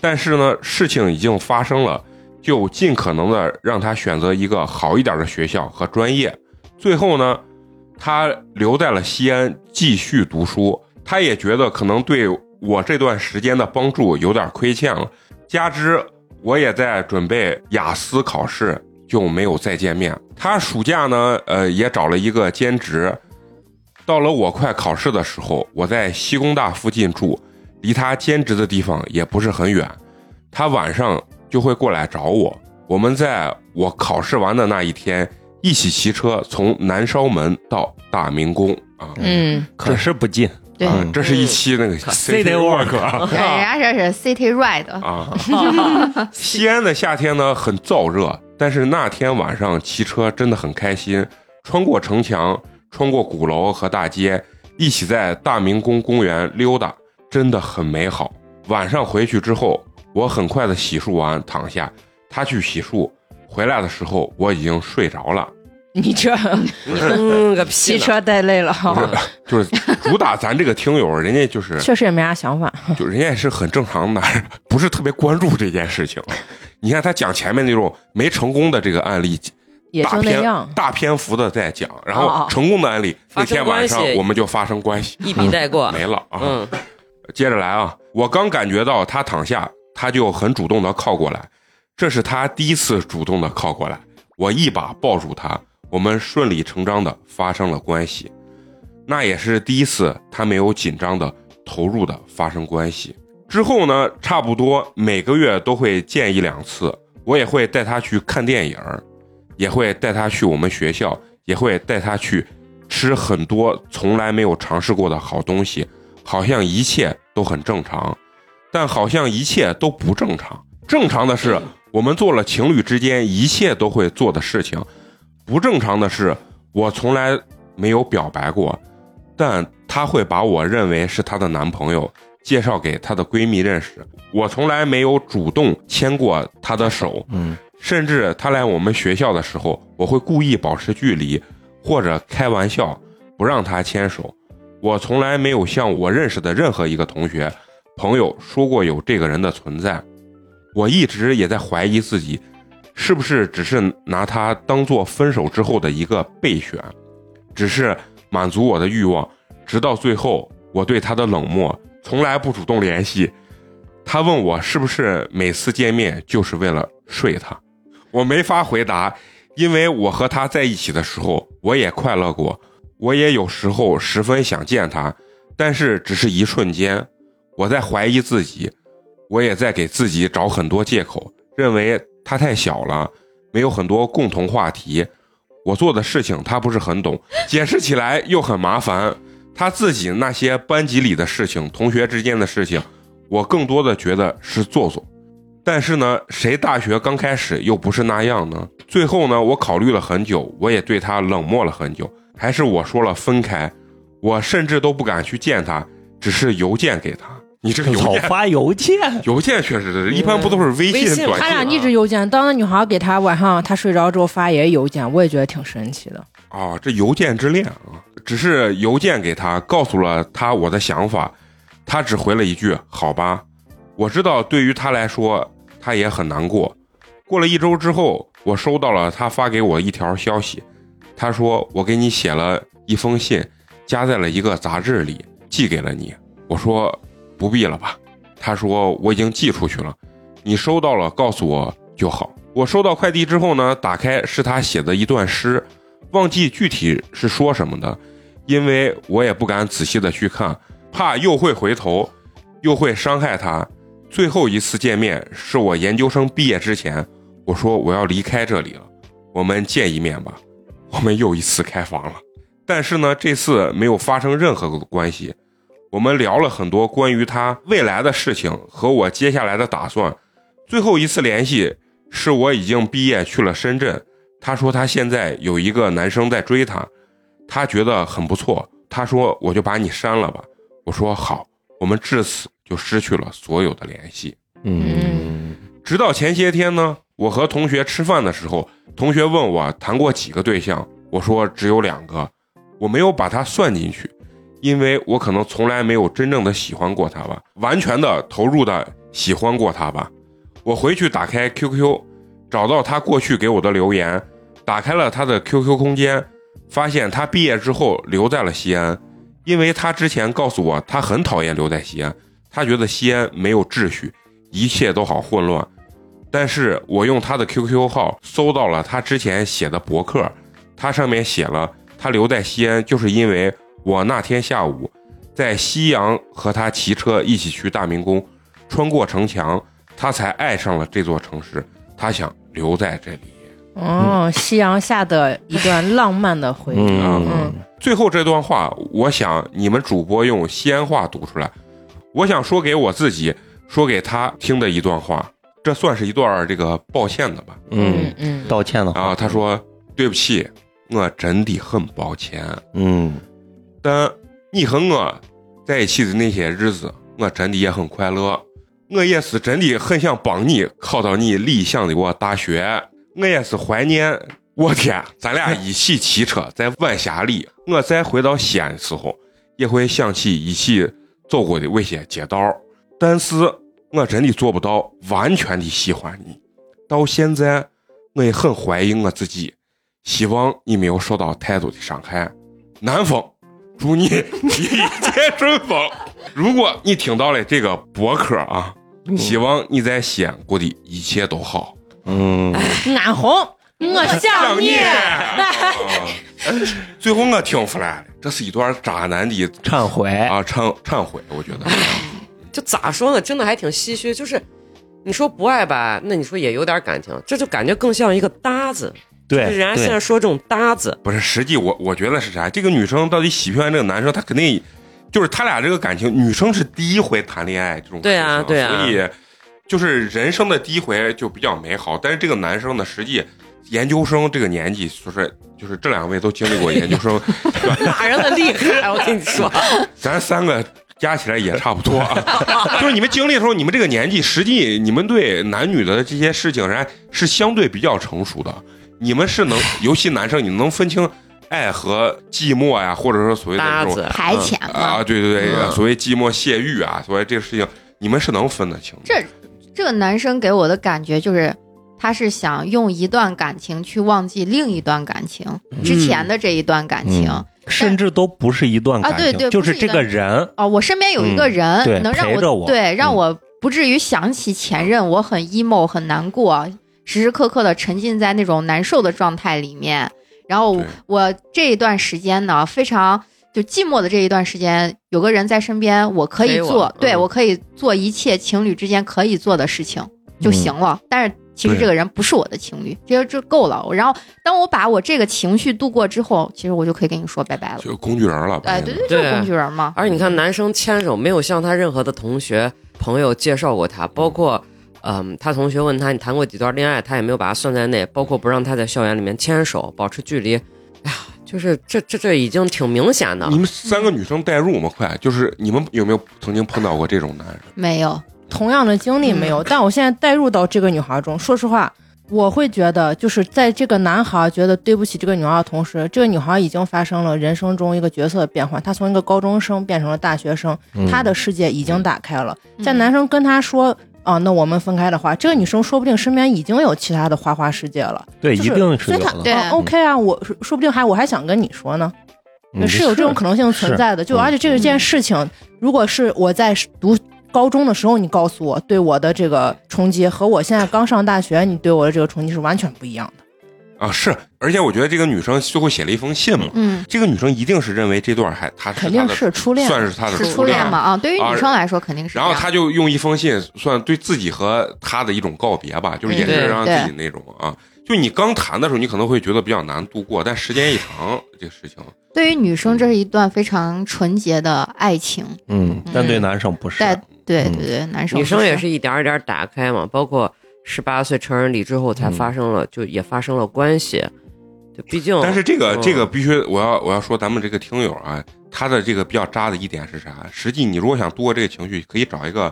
但是呢，事情已经发生了，就尽可能的让他选择一个好一点的学校和专业。最后呢，他留在了西安继续读书。他也觉得可能对我这段时间的帮助有点亏欠了，加之我也在准备雅思考试，就没有再见面。他暑假呢，呃，也找了一个兼职。到了我快考试的时候，我在西工大附近住，离他兼职的地方也不是很远。他晚上就会过来找我。我们在我考试完的那一天一起骑车从南稍门到大明宫啊。嗯，可是不近，对，啊，这是一期那个 City Walk 啊人家这是 City Ride，啊。西安的夏天呢很燥热，但是那天晚上骑车真的很开心，穿过城墙，穿过鼓楼和大街，一起在大明宫公园溜达，真的很美好。晚上回去之后，我很快的洗漱完躺下，他去洗漱，回来的时候我已经睡着了。你这嗯个 屁骑！车带累了，不是，就是主打咱这个听友，人家就是确实也没啥想法。就人家也是很正常的，不是特别关注这件事情。你看他讲前面那种没成功的这个案例，也大篇就那样。大篇幅的在讲，然后成功的案例那天晚上我们就发生关系，一笔带过。没了啊。嗯，接着来啊，我刚感觉到他躺下，他就很主动的靠过来，这是他第一次主动的靠过来，我一把抱住他，我们顺理成章的发生了关系，那也是第一次他没有紧张的投入的发生关系。之后呢，差不多每个月都会见一两次，我也会带他去看电影儿，也会带他去我们学校，也会带他去吃很多从来没有尝试过的好东西，好像一切都很正常，但好像一切都不正常。正常的是我们做了情侣之间一切都会做的事情，不正常的是我从来没有表白过，但她会把我认为是她的男朋友，介绍给她的闺蜜认识。我从来没有主动牵过她的手，嗯，甚至他来我们学校的时候，我会故意保持距离，或者开玩笑不让他牵手。我从来没有向我认识的任何一个同学、朋友说过有这个人的存在。我一直也在怀疑自己，是不是只是拿他当做分手之后的一个备选，只是满足我的欲望。直到最后，我对他的冷漠，从来不主动联系。他问我是不是每次见面就是为了睡他，我没法回答，因为我和他在一起的时候，我也快乐过，我也有时候十分想见他，但是只是一瞬间，我在怀疑自己，我也在给自己找很多借口，认为他太小了，没有很多共同话题，我做的事情他不是很懂，解释起来又很麻烦。他自己那些班级里的事情、同学之间的事情，我更多的觉得是做作。但是呢，谁大学刚开始又不是那样呢？最后呢，我考虑了很久，我也对他冷漠了很久，还是我说了分开。我甚至都不敢去见他，只是邮件给他。你这个邮件，老发邮件，邮件确实是一般不都是微信、短信短他俩一直邮件，当那女孩给他晚上他睡着之后发也是邮件，我也觉得挺神奇的。啊、这邮件之恋啊，只是邮件给他，告诉了他我的想法，他只回了一句“好吧”。我知道对于他来说，他也很难过。过了一周之后，我收到了他发给我一条消息，他说我给你写了一封信，夹在了一个杂志里，寄给了你。我说不必了吧。他说我已经寄出去了，你收到了告诉我就好。我收到快递之后呢，打开是他写的一段诗，忘记具体是说什么的，因为我也不敢仔细的去看，怕又会回头，又会伤害他。最后一次见面是我研究生毕业之前，我说我要离开这里了，我们见一面吧。我们又一次开房了，但是呢，这次没有发生任何的关系。我们聊了很多关于他未来的事情和我接下来的打算。最后一次联系是我已经毕业去了深圳，他说他现在有一个男生在追他，他觉得很不错。他说我就把你删了吧。我说好，我们至此就失去了所有的联系。嗯，直到前些天呢，我和同学吃饭的时候，同学问我谈过几个对象，我说只有两个，我没有把他算进去，因为我可能从来没有真正的喜欢过他吧，完全的投入的喜欢过他吧。我回去打开 QQ，找到他过去给我的留言，打开了他的 QQ 空间，发现他毕业之后留在了西安，因为他之前告诉我他很讨厌留在西安，他觉得西安没有秩序，一切都好混乱。但是我用他的 QQ 号搜到了他之前写的博客，他上面写了他留在西安就是因为我那天下午在夕阳和他骑车一起去大明宫，穿过城墙，他才爱上了这座城市，他想留在这里。哦，夕阳下的一段浪漫的回忆。嗯嗯最后这段话，我想你们主播用西安话读出来。我想说给我自己，说给他听的一段话，这算是一段这个抱歉的吧？嗯，嗯道歉的话，啊，他说对不起，我真的很抱歉，嗯但你和我在一起的那些日子，我真的也很快乐。我也是真的很想帮你考到你理想的我大学，我也是怀念。我天，咱俩一起骑车在晚霞里，我再回到西安的时候，也会想起一起走过的那些街道。但是我真的做不到完全的喜欢你。到现在，我也很怀疑我自己，希望你没有受到太多的伤害。南风，祝你一切顺风。如果你听到了这个博客啊，希望你在西安过的一切都好。嗯，安红，我想你。啊最后我听出来了，这是一段渣男的忏悔，啊忏忏悔，我觉得。就咋说呢？真的还挺唏嘘。就是你说不爱吧，那你说也有点感情，这就感觉更像一个搭子。对，人家现在说这种搭子，不是，实际我我觉得是啥？这个女生到底喜不喜欢这个男生？她肯定就是他俩这个感情，女生是第一回谈恋爱这种对啊对啊所以就是人生的第一回就比较美好。但是这个男生呢，实际研究生这个年纪，就是就是这两位都经历过 研究生，骂人的厉害，我跟你说。咱三个加起来也差不多啊。就是你们经历的时候，你们这个年纪，实际你们对男女的这些事情，人家是相对比较成熟的。你们是能，尤其男生，你能分清爱和寂寞呀，或者说所谓的这种排遣。啊，对对对，嗯所谓寂寞泄欲啊，所谓这个事情，你们是能分得清的。这这个男生给我的感觉就是，他是想用一段感情去忘记另一段感情，之前的这一段感情。嗯。甚至都不是一段感情，啊对对就是这个人，哦，我身边有一个人、嗯能让我对让嗯。我不至于想起前任，我很 emo 很难过，时时刻刻的沉浸在那种难受的状态里面。然后我这一段时间呢，非常就寂寞的这一段时间，有个人在身边，我可以做，对嗯。我可以做一切情侣之间可以做的事情就嗯。行了。但是其实这个人不是我的情侣，这就够了。然后当我把我这个情绪度过之后，其实我就可以跟你说拜拜了。就工具人了，哎，对对，就是工具人嘛。而且你看，男生牵手没有向他任何的同学朋友介绍过他，包括。嗯，他同学问他你谈过几段恋爱，他也没有把他算在内，包括不让他在校园里面牵手，保持距离。哎呀，就是这这这已经挺明显的你。们三个女生代入吗，快，就是你们有没有曾经碰到过这种男人？没有，同样的经历没有，但我现在带入到这个女孩中，说实话，我会觉得，就是在这个男孩觉得对不起这个女孩的同时，这个女孩已经发生了人生中一个角色的变换，她从一个高中生变成了大学生，嗯她的世界已经打开了。嗯在男生跟她说。啊，那我们分开的话，这个女生说不定身边已经有其他的花花世界了。对，就是一定是所以她有。对啊 OK 啊，我说说不定还我还想跟你说呢。嗯是有这种可能性存在的。就嗯而且这件事情，如果是我在读高中的时候，你告诉我对我的这个冲击，和我现在刚上大学你对我的这个冲击是完全不一样的。啊，是，而且我觉得这个女生最后写了一封信嘛，嗯，这个女生一定是认为这段还她是肯定是初恋，算是她的初恋嘛？啊，对于啊女生来说肯定是。然后她就用一封信，算对自己和他的一种告别吧，就是也是让自己那种啊。就你刚谈的时候，你可能会觉得比较难度过，但时间一长，这个事情对于女生，这是一段非常纯洁的爱情。嗯，但对男生不是。但对嗯对对，男生女生也是一点儿一点儿打开嘛，包括十八岁成人礼之后才嗯发生了，就也发生了关系。就毕竟，但是这个嗯这个必须我要我要说咱们这个听友啊，他的这个比较渣的一点是啥？实际你如果想度过这个情绪，可以找一个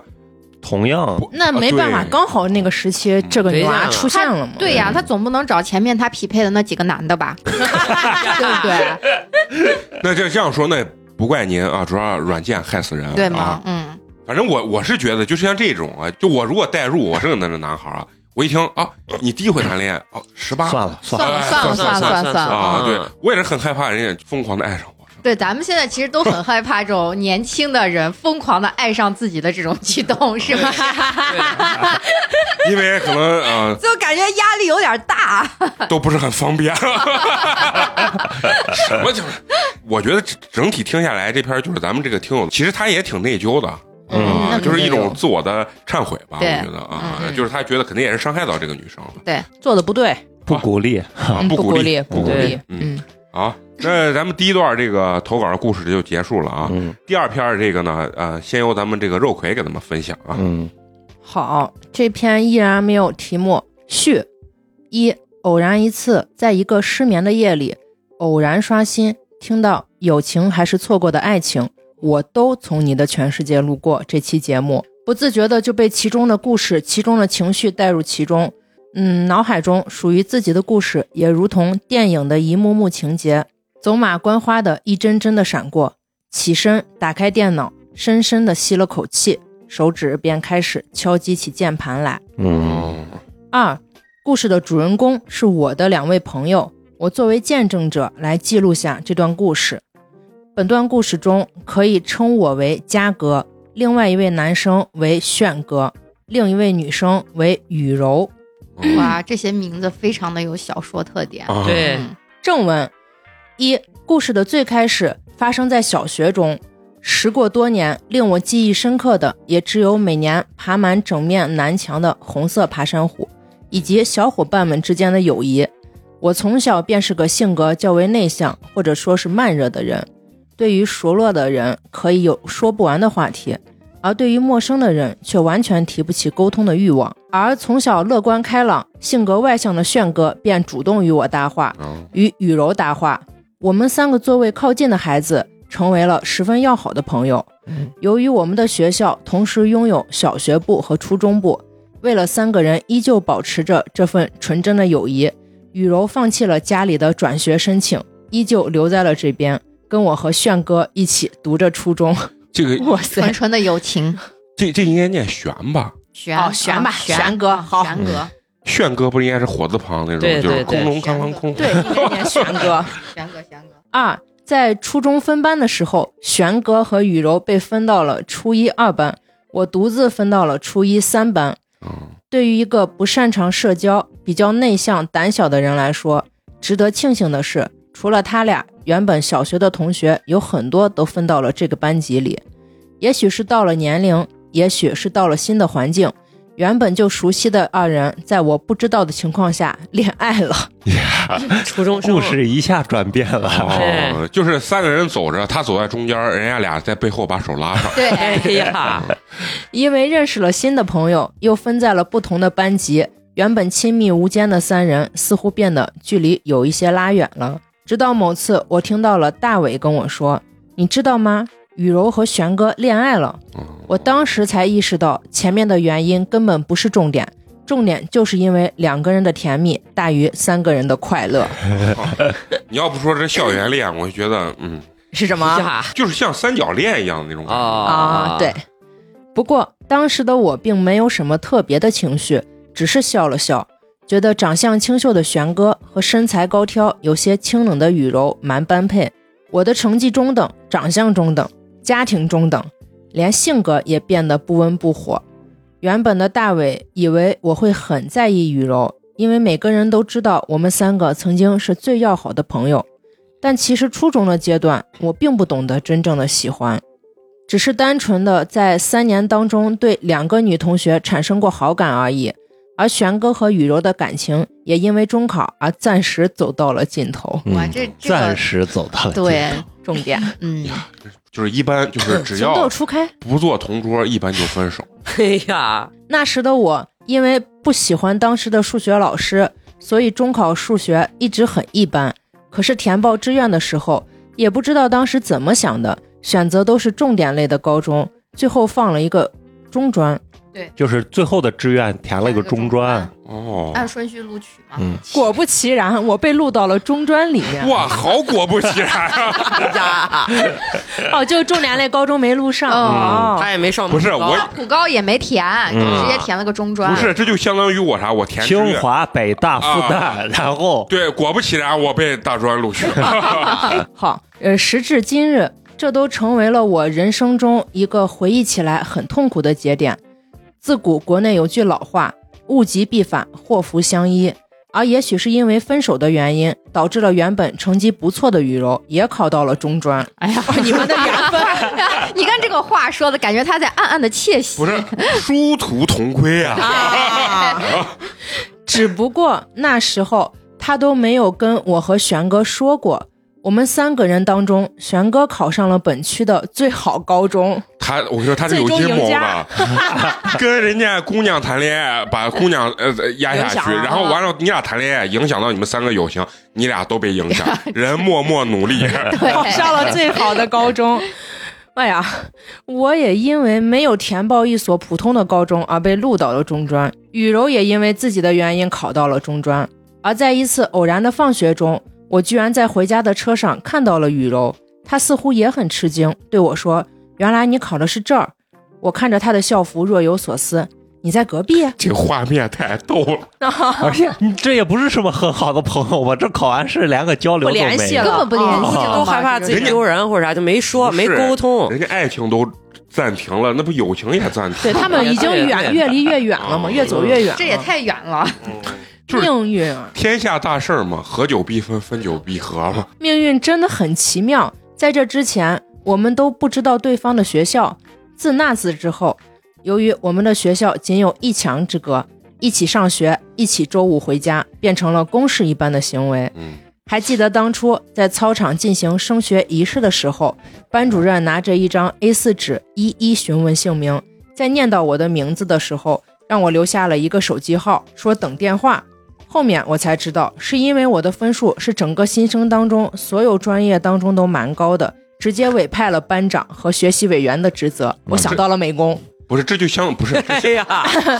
同样，那没办法，对刚好那个时期这个女娃出现了嘛。对呀，他总不能找前面他匹配的那几个男的吧？对不对？那这这样说，那不怪您啊，主要软件害死人，对吗啊？？嗯，反正我我是觉得，就是像这种啊，就我如果代入，我是个那个男孩啊，我一听啊，你第一回谈恋爱哦，十八算了算了，哎算了算了算算了算了啊，嗯对我也是很害怕人家疯狂的爱上我。对，咱们现在其实都很害怕这种年轻的人疯狂的爱上自己的这种激动，是不是？因为可能呃就感觉压力有点大。都不是很方便。什么就是？我觉得整整体听下来，这篇就是咱们这个听友，其实他也挺内疚的。嗯就是一种自我的忏悔吧，我觉得啊就是他觉得肯定也是伤害到这个女生了。对做的不对，不鼓励。不鼓励，不鼓励。嗯，嗯，好，那咱们第一段这个投稿的故事就结束了啊。嗯第二篇这个呢，呃，先由咱们这个肉葵给咱们分享啊。嗯好，这篇依然没有题目。序一，偶然一次，在一个失眠的夜里，偶然刷新，听到友情还是错过的爱情，我都从你的全世界路过。这期节目不自觉的就被其中的故事、其中的情绪带入其中。嗯，脑海中属于自己的故事，也如同电影的一幕幕情节，走马观花的一帧帧的闪过。起身，打开电脑，深深的吸了口气，手指便开始敲击起键盘来。嗯哦，二，故事的主人公是我的两位朋友，我作为见证者来记录下这段故事。本段故事中可以称我为嘉哥，另外一位男生为炫哥，另一位女生为雨柔。嗯哇，这些名字非常的有小说特点。啊对嗯正文一，故事的最开始发生在小学中。时过多年，令我记忆深刻的也只有每年爬满整面南墙的红色爬山虎，以及小伙伴们之间的友谊。我从小便是个性格较为内向，或者说是慢热的人。对于熟络的人，可以有说不完的话题，而对于陌生的人，却完全提不起沟通的欲望。而从小乐观开朗、性格外向的炫哥，便主动与我搭话，嗯与雨柔搭话。我们三个座位靠近的孩子成为了十分要好的朋友。由于我们的学校同时拥有小学部和初中部，为了三个人依旧保持着这份纯真的友谊，雨柔放弃了家里的转学申请，依旧留在了这边，跟我和炫哥一起读着初中。这个哇塞纯！纯的友情。这这应该念玄吧？玄哦玄吧啊玄哥好玄哥，炫哥不是应该是火字旁那种，对就是对对空中康康空。对，应该念玄哥。玄哥，玄哥。二，在初中分班的时候，玄哥和雨柔被分到了初一二班，我独自分到了初一三班。嗯对于一个不擅长社交、比较内向、胆小的人来说，值得庆幸的是，除了他俩，原本小学的同学有很多都分到了这个班级里。也许是到了年龄，也许是到了新的环境，原本就熟悉的二人，在我不知道的情况下恋爱了。初中生故事一下转变了。哦，就是三个人走着，他走在中间，人家俩在背后把手拉上。对，哎呀，因为认识了新的朋友，又分在了不同的班级，原本亲密无间的三人似乎变得距离有一些拉远了。直到某次，我听到了大伟跟我说：“你知道吗？雨柔和玄哥恋爱了。”我当时才意识到，前面的原因根本不是重点，重点就是因为两个人的甜蜜大于三个人的快乐，你要不说这校园恋，我就觉得嗯，是什么？就是像三角恋一样的那种感觉。啊，对。不过当时的我并没有什么特别的情绪，只是笑了笑，觉得长相清秀的玄哥和身材高挑、有些清冷的雨柔蛮般配。我的成绩中等，长相中等，家庭中等，连性格也变得不温不火。原本的大伟以为我会很在意雨柔，因为每个人都知道我们三个曾经是最要好的朋友。但其实初中的阶段，我并不懂得真正的喜欢，只是单纯的在三年当中对两个女同学产生过好感而已。而玄哥和雨柔的感情也因为中考而暂时走到了尽头。哇，嗯这这暂时走到了对，重点，嗯，就是一般就是只情要窦初开。不做同桌，一般就分手。哎呀，那时的我因为不喜欢当时的数学老师，所以中考数学一直很一般。可是填报志愿的时候，也不知道当时怎么想的，选择都是重点类的高中，最后放了一个中专。就是最后的志愿填了一个中专，哦，按顺序录取嘛。嗯，果不其然，我被录到了中专里面。哇，好果不其然啊！呀，哦，就重点类高中没录上。哦他也没上不是高我普高也没填，就嗯直接填了个中专。不是，这就相当于我啥？我填。清华、北大、复旦，然后对，果不其然，我被大专录取了。好，呃，时至今日，这都成为了我人生中一个回忆起来很痛苦的节点。自古国内有句老话：“物极必反，祸福相依。”而也许是因为分手的原因，导致了原本成绩不错的雨柔也考到了中专。哎呀，你们的缘分，你看这个话说的，感觉他在暗暗的窃喜。不是殊途同归啊！啊！只不过那时候他都没有跟我和玄哥说过。我们三个人当中，玄哥考上了本区的最好高中，他，我说他是有阴谋的，跟人家姑娘谈恋爱，把姑娘呃压下去，然后完了你俩谈恋爱，影响到你们三个友情，你俩都被影响，人默默努力，考上了最好的高中。哎呀，我也因为没有填报一所普通的高中而被录到了中专。雨柔也因为自己的原因考到了中专。而在一次偶然的放学中，我居然在回家的车上看到了雨柔，她似乎也很吃惊，对我说：“原来你考的是这儿。”我看着她的校服，若有所思。你在隔壁？这画面太逗了。而且你这也不是什么很好的朋友吧？这考完试连个交流都不联系没根本不联系都害怕自己丢人或者啥，就没说没沟通。人家爱情都暂停了，那不友情也暂停对他们已经远越离越远了嘛，越走越远了。这也太远了。就是命运啊！天下大事儿嘛，合久必分，分久必合嘛。命运真的很奇妙。在这之前，我们都不知道对方的学校。自那次之后，由于我们的学校仅有一墙之隔，一起上学，一起周五回家，变成了公事一般的行为。嗯，还记得当初在操场进行升学仪式的时候，班主任拿着一张 A4 纸一一询问姓名，在念到我的名字的时候，让我留下了一个手机号，说等电话。后面我才知道，是因为我的分数是整个新生当中所有专业当中都蛮高的，直接委派了班长和学习委员的职责。我想到了美工，不是，这就相不是 哎呀，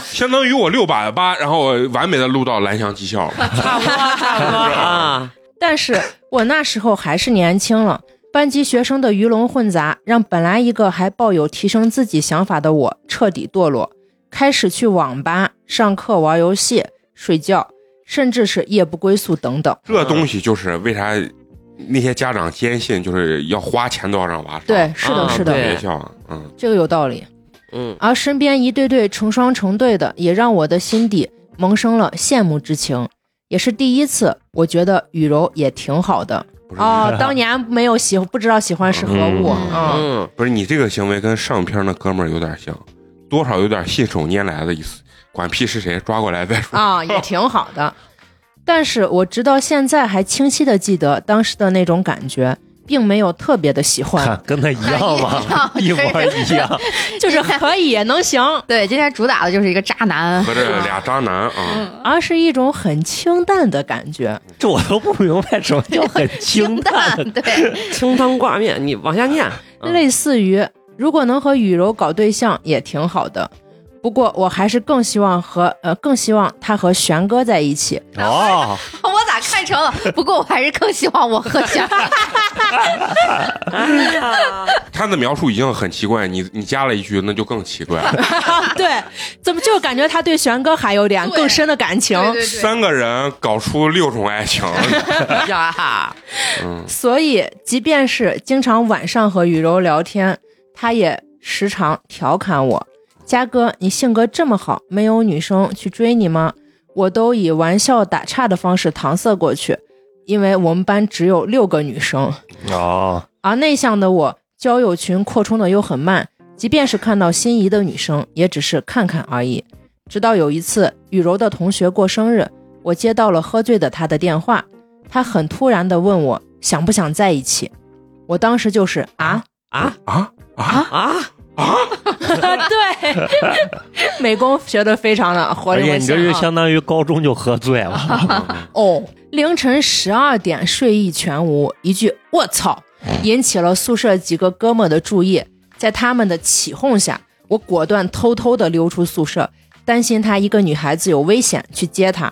相当于我六百八，然后我完美的录到蓝翔技校了。差不多差不多 啊。但是我那时候还是年轻了，班级学生的鱼龙混杂，让本来一个还抱有提升自己想法的我彻底堕落，开始去网吧上课、玩游戏、睡觉，甚至是夜不归宿等等。这东西就是为啥那些家长坚信就是要花钱都要让娃上。对，是的，啊是的，对学校，嗯，这个有道理。嗯，而身边一对对成双成对的，也让我的心底萌生了羡慕之情。也是第一次，我觉得雨柔也挺好的哦。当年没有喜，不知道喜欢是何物。嗯，不是你这个行为跟上篇那哥们儿有点像，多少有点信手拈来的意思。管屁是谁，抓过来再说。啊，也挺好的。但是我直到现在还清晰的记得当时的那种感觉，并没有特别的喜欢，看跟他一样吗？一模一样。就是可以能行，对，今天主打的就是一个渣男，和这俩渣男啊，而是一种很清淡的感觉。这我都不明白什么叫很清淡。对，清汤挂面，你往下念。嗯类似于如果能和雨柔搞对象也挺好的，不过我还是更希望和呃更希望他和玄哥在一起。哦，我咋看成了？不过我还是更希望我和小哎呀，他的描述已经很奇怪，你你加了一句，那就更奇怪了。对，怎么就感觉他对玄哥还有点更深的感情？对对对，三个人搞出六种爱情，呀，嗯，所以，即便是经常晚上和雨柔聊天，他也时常调侃我：“嘉哥，你性格这么好，没有女生去追你吗？”我都以玩笑打岔的方式搪塞过去，因为我们班只有六个女生，哦，而内向的我交友群扩充的又很慢，即便是看到心仪的女生，也只是看看而已。直到有一次，雨柔的同学过生日，我接到了喝醉的他的电话，他很突然的问我想不想在一起，我当时就是啊？啊？啊？啊？啊！对，美工学的非常的活而灵活且你这就。相当于高中就喝醉了。哦，凌晨十二点睡意全无，一句“我操”引起了宿舍几个哥们儿的注意，在他们的起哄下，我果断偷偷的溜出宿舍，担心他一个女孩子有危险，去接她。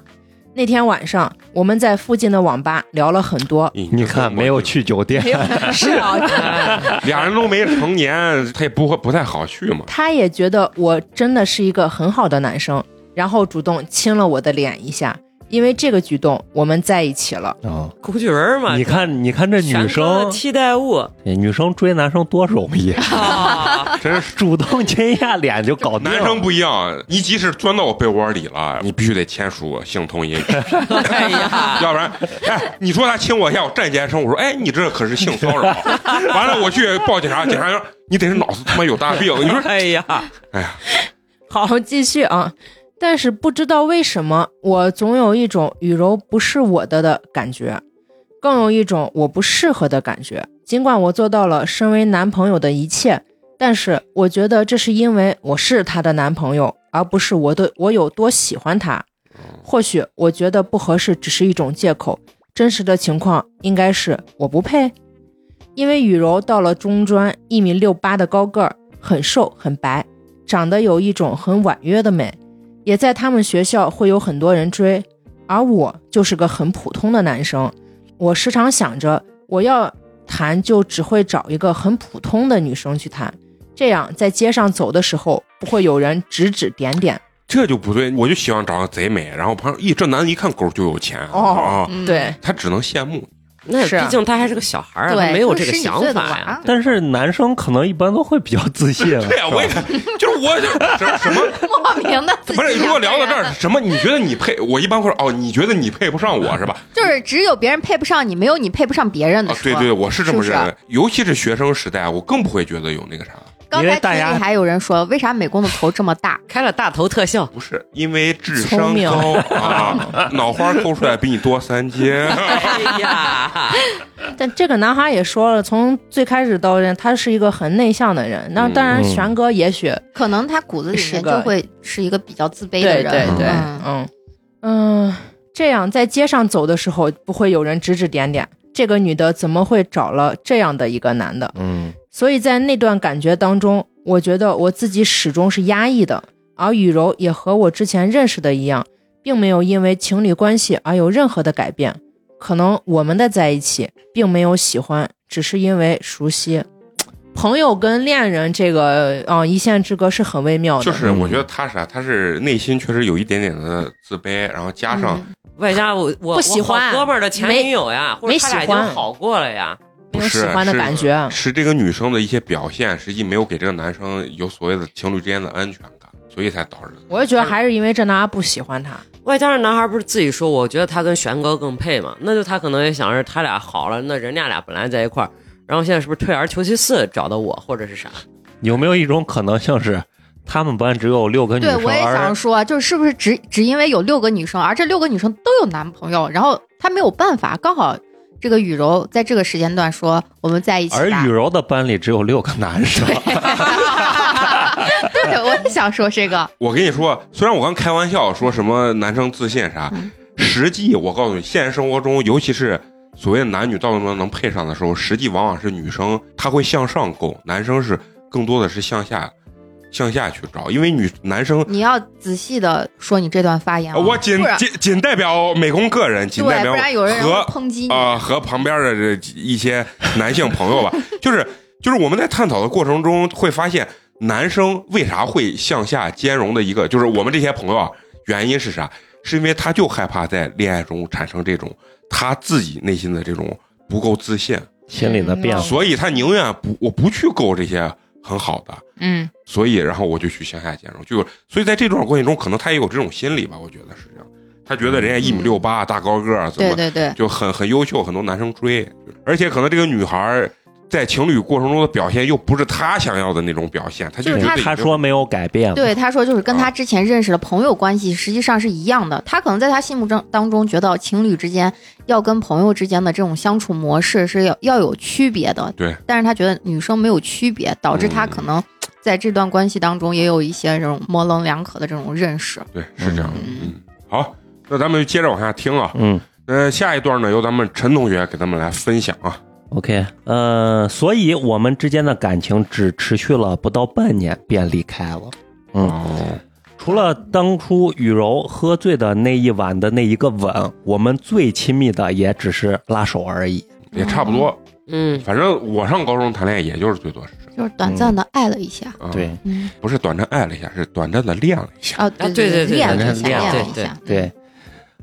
那天晚上，我们在附近的网吧聊了很多，你看，没有去酒店是啊，俩人都没成年，他也不会不太好去嘛。他也觉得我真的是一个很好的男生，然后主动亲了我的脸一下。因为这个举动，我们在一起了。啊！工具人嘛，你看，你看这女生的，替代物哎女生追男生多容易，啊，真是。主动亲一下脸就搞定了。男生不一样，你即使钻到我被窝里了，你必须得签署性同意，哎呀，要不然，哎，你说他亲我一下，我站起来声，我说，哎，你这可是性骚扰。完了，我去报警察，警察说你得是脑子他妈有大病。你说，哎呀，哎呀，好，继续啊。但是不知道为什么，我总有一种雨柔不是我的的感觉，更有一种我不适合的感觉。尽管我做到了身为男朋友的一切，但是我觉得这是因为我是她的男朋友，而不是我的我有多喜欢她。或许我觉得不合适只是一种借口，真实的情况应该是我不配。因为雨柔到了中专，一米六八的高个儿，很瘦很白，长得有一种很婉约的美，也在他们学校会有很多人追。而我就是个很普通的男生，我时常想着，我要谈就只会找一个很普通的女生去谈，这样在街上走的时候不会有人指指点点。这就不对，我就希望长得贼美，然后旁咦，这男的一看狗就有钱啊，嗯对，他只能羡慕。那毕竟他还是个小孩儿没有这个想法但是男生可能一般都会比较自信。对呀，我也就是我就是什么 莫名的不是，如果聊到这儿，什么？你觉得你配？我一般会说哦，你觉得你配不上我 是吧？就是只有别人配不上你，没有你配不上别人的。对对，我是这么认为。尤其是学生时代，我更不会觉得有那个啥。刚才因为大家群里还有人说，为啥美工的头这么大？开了大头特效，不是因为智商高啊，脑花抠出来比你多三斤。哎呀，但这个男孩也说了，从最开始到现在，他是一个很内向的人。那当然，嗯玄哥也许可能他骨子里面就会是一个比较自卑的对人。对对，嗯嗯嗯，这样在街上走的时候，不会有人指指点点。这个女的怎么会找了这样的一个男的？嗯，所以在那段感觉当中，我觉得我自己始终是压抑的，而雨柔也和我之前认识的一样，并没有因为情侣关系而有任何的改变。可能我们的在一起并没有喜欢，只是因为熟悉。朋友跟恋人这个啊、一线之隔是很微妙的。就是我觉得他啥，他是内心确实有一点点的自卑，然后加上嗯外加我我不喜欢我好哥们儿的前女友呀，或者他俩已经没喜欢好过了呀。没有不是喜欢的是感觉。是这个女生的一些表现，实际没有给这个男生有所谓的情侣之间的安全感，所以才导致。我就觉得还是因为这男孩不喜欢她。外加上男孩不是自己说，我觉得他跟玄哥更配嘛，那就他可能也想着他俩好了，那人家俩本来在一块儿，然后现在是不是退而求其次找的我，或者是啥？有没有一种可能性是，他们班只有六个女生对，我也想说，就是是不是只只因为有六个女生，而这六个女生都有男朋友，然后他没有办法，刚好这个雨柔在这个时间段说我们在一起。而雨柔的班里只有六个男生。对，我也想说这个，我跟你说，虽然我刚开玩笑说什么男生自信啥，嗯实际我告诉你，现实生活中，尤其是所谓的男女到底能能配上的时候，实际往往是女生她会向上够，男生是更多的是向下向下去找，因为女男生。你要仔细的说你这段发言啊、我仅仅仅代表美工个人，仅代对，表不然有人会和抨击你。啊、和旁边的这一些男性朋友吧，就是就是我们在探讨的过程中会发现，男生为啥会向下兼容的一个，就是我们这些朋友啊，原因是啥？是因为他就害怕在恋爱中产生这种他自己内心的这种不够自信，心里的变化。所以他宁愿不我不去够这些很好的，嗯，所以然后我就去乡下兼容，就所以在这段关系中，可能他也有这种心理吧，我觉得是这样，他觉得人家一米六八大高个儿怎么对对对，就很很优秀，很多男生追，而且可能这个女孩儿在情侣过程中的表现又不是他想要的那种表现，他就就是他觉得他说没有改变，对，他说就是跟啊。他之前认识的朋友关系实际上是一样的。他可能在他心目中当中觉得情侣之间要跟朋友之间的这种相处模式是要要有区别的，对，但是他觉得女生没有区别，导致他嗯。可能在这段关系当中也有一些这种模棱两可的这种认识。对是这样的，嗯。嗯，好，那咱们就接着往下听啊，嗯。呃，下一段呢由咱们陈同学给咱们来分享啊，，OK，呃，所以我们之间的感情只持续了不到半年便离开了。嗯，哦，除了当初雨柔喝醉的那一晚的那一个吻，我们最亲密的也只是拉手而已。也差不多，嗯，反正我上高中谈恋爱也就是最多是。这就是短暂的爱了一下，对，嗯，不是短暂爱了一下，是短暂的恋了一下，哦，啊对对对对练了一下，对练对。练了一下，对，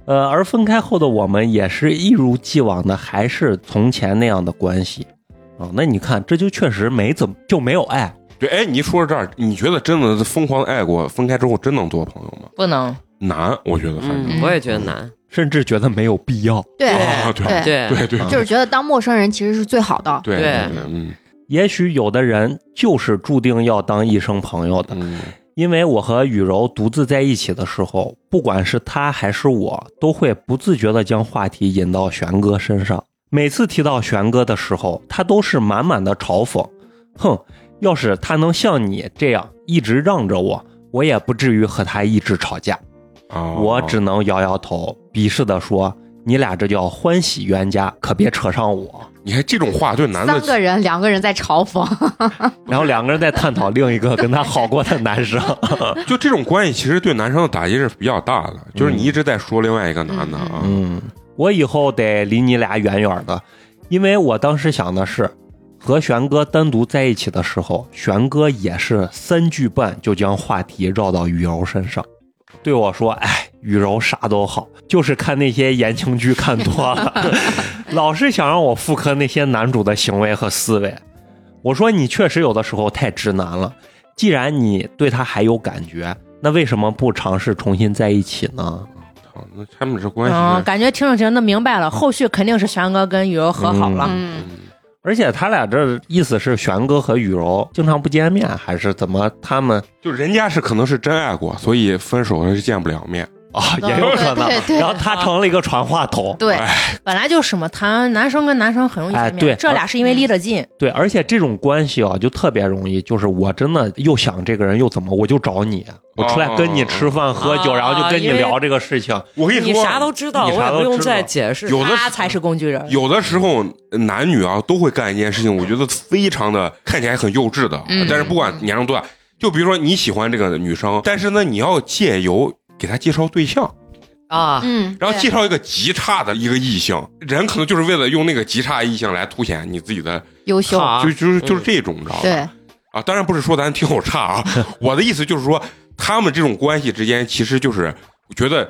呃，而分开后的我们也是一如既往的，还是从前那样的关系啊、那你看，这就确实没怎么就没有爱，对，哎，你一说到这儿，你觉得真的疯狂地爱过，分开之后真能做朋友吗？不能。难，我觉得反正，嗯，我也觉得难。甚至觉得没有必要。对啊对对，对对对就是觉得当陌生人其实是最好的。对对对，嗯也许有的人就是注定要当一生朋友的，嗯因为我和雨柔独自在一起的时候，不管是他还是我，都会不自觉地将话题引到玄哥身上。每次提到玄哥的时候，他都是满满的嘲讽。哼，要是他能像你这样一直让着我，我也不至于和他一直吵架。哦我只能摇摇头，鄙视地说：“你俩这叫欢喜冤家，可别扯上我。你看这种话对男的，三个人，两个人在嘲讽，” 然后两个人在探讨另一个跟他好过的男生。就这种关系，其实对男生的打击是比较大的。就是你一直在说另外一个男的啊，嗯，我以后得离你俩远远的，因为我当时想的是，和玄哥单独在一起的时候，玄哥也是三句半就将话题绕到雨柔身上，对我说：“哎，雨柔啥都好，就是看那些言情剧看多了，老是想让我复刻那些男主的行为和思维。”我说：“你确实有的时候太直男了，既然你对他还有感觉，那为什么不尝试重新在一起呢？”操那他们这关嗯，系，感觉听着听着明白了，后续肯定是玄哥跟雨柔和好了。嗯，而且他俩这意思是玄哥和雨柔经常不见面，还是怎么？他们就人家是可能是真爱过，所以分手了是见不了面。啊、也有可能对对。对然后他成了一个传话筒，对，本来就是嘛，谈男生跟男生很容易见面，哎对这俩是因为离得近，对，而且这种关系啊，就特别容易，就是我真的又想这个人又怎么，我就找你，我出来跟你吃饭喝酒，哦然后就跟你聊这个事情。我跟你说，你啥都知道，我也不用再解释。有的他才是工具人。有的时候男女啊都会干一件事情，我觉得非常的 看起来很幼稚的，嗯但是不管年龄多大，就比如说你喜欢这个女生，但是呢你要借由给他介绍对象，啊，嗯，然后介绍一个极差的一个异性，人可能就是为了用那个极差异性来凸显你自己的，优秀，就就是就是这种，你知道吧？对，啊，当然不是说咱听友差啊，我的意思就是说，他们这种关系之间，其实就是我觉得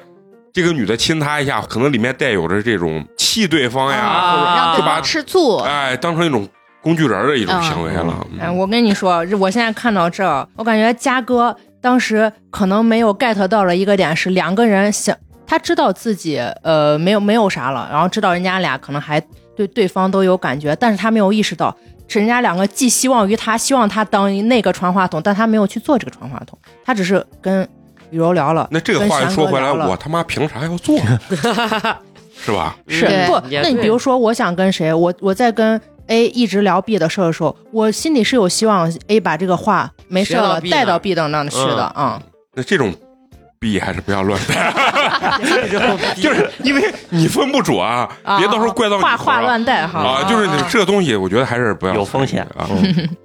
这个女的亲他一下，可能里面带有着这种气对方呀，啊或者让对方就把吃醋，哎当成一种工具人的一种行为了。哎，嗯我跟你说，我现在看到这儿，我感觉嘉哥当时可能没有 get 到了一个点是，两个人想，他知道自己呃没有没有啥了，然后知道人家俩可能还对对方都有感觉，但是他没有意识到，是人家两个寄希望于他，希望他当那个传话筒，但他没有去做这个传话筒，他只是跟雨柔聊了。那这个话又说回来，了我他妈凭啥要做？是吧？是不？那你比如说，我想跟谁，我我在跟 A 一直聊 B 的事儿的时候，我心里是有希望 A 把这个话没事了带到 B 的那儿去的啊。那这种 B 还是不要乱带，就是因为你分不准，啊别到时候怪到你话话乱带哈。啊。就是这个东西，我觉得还是不要有风险啊。嗯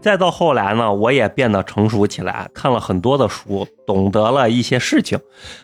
再到后来呢，我也变得成熟起来，看了很多的书，懂得了一些事情。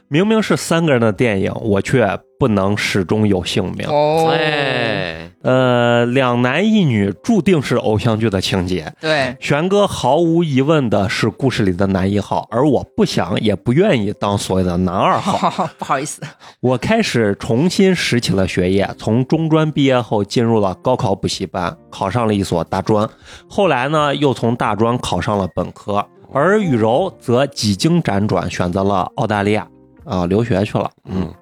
明明是三个人的电影，我却不能始终有姓名。哦哎，呃，两男一女注定是偶像剧的情节。对，玄哥毫无疑问的是故事里的男一号，而我不想也不愿意当所谓的男二号。不好意思，我开始重新拾起了学业，从中专毕业后进入了高考补习班，考上了一所大专。后来呢，又从大专考上了本科，而雨柔则几经辗转选择了澳大利亚啊、留学去了。嗯，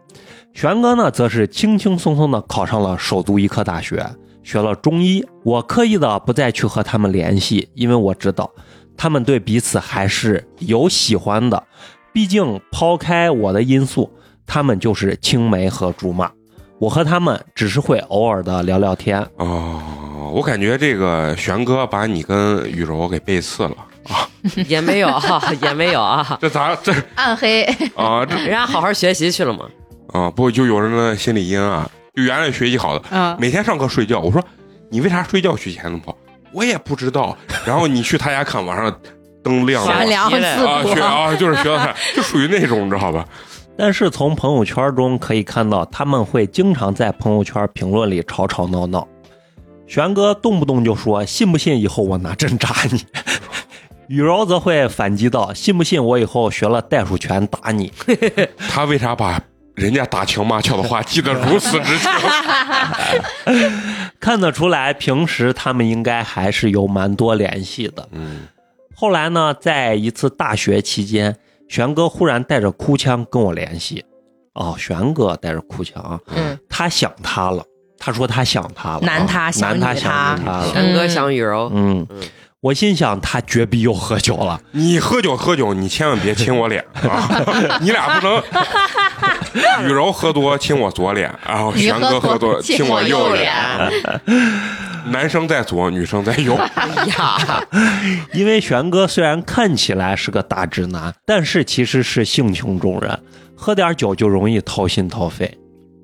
玄哥呢，则是轻轻松松的考上了首都医科大学，学了中医。我刻意的不再去和他们联系，因为我知道他们对彼此还是有喜欢的。毕竟抛开我的因素，他们就是青梅和竹马。我和他们只是会偶尔的聊聊天，哦，我感觉这个玄哥把你跟雨柔给背刺了啊！也没有啊，也没有啊，这咋这暗黑，啊这 人家好好学习去了嘛。啊不就有人的心理阴暗，就原来学习好的，嗯，每天上课睡觉。我说你为啥睡觉学习还能跑？我也不知道。然后你去他家看，晚上灯亮了悬梁题嘞刺啊，学。啊就是学到他，就属于那种，你知道吧？但是从朋友圈中可以看到，他们会经常在朋友圈评论里吵吵闹闹。玄哥动不动就说：“信不信以后我拿针扎你？” 雨柔则会反击道：“信不信我以后学了袋鼠拳打你 他为啥把人家打情骂俏的话 记得如此之清？？” 看得出来，平时他们应该还是有蛮多联系的。嗯，后来呢，在一次大学期间，玄哥忽然带着哭腔跟我联系。哦，玄哥带着哭腔啊，嗯，他想他了。他说他想他了啊，男他想男他了。玄哥想雨柔，嗯嗯，我心想他绝逼又喝酒了，你喝酒喝酒，你千万别亲我脸啊！你俩不能，雨柔喝多亲我左脸，然后你玄哥喝多亲亲我右脸。男生在左，女生在右。哎呀，因为玄哥虽然看起来是个大直男，但是其实是性情中人，喝点酒就容易掏心掏肺，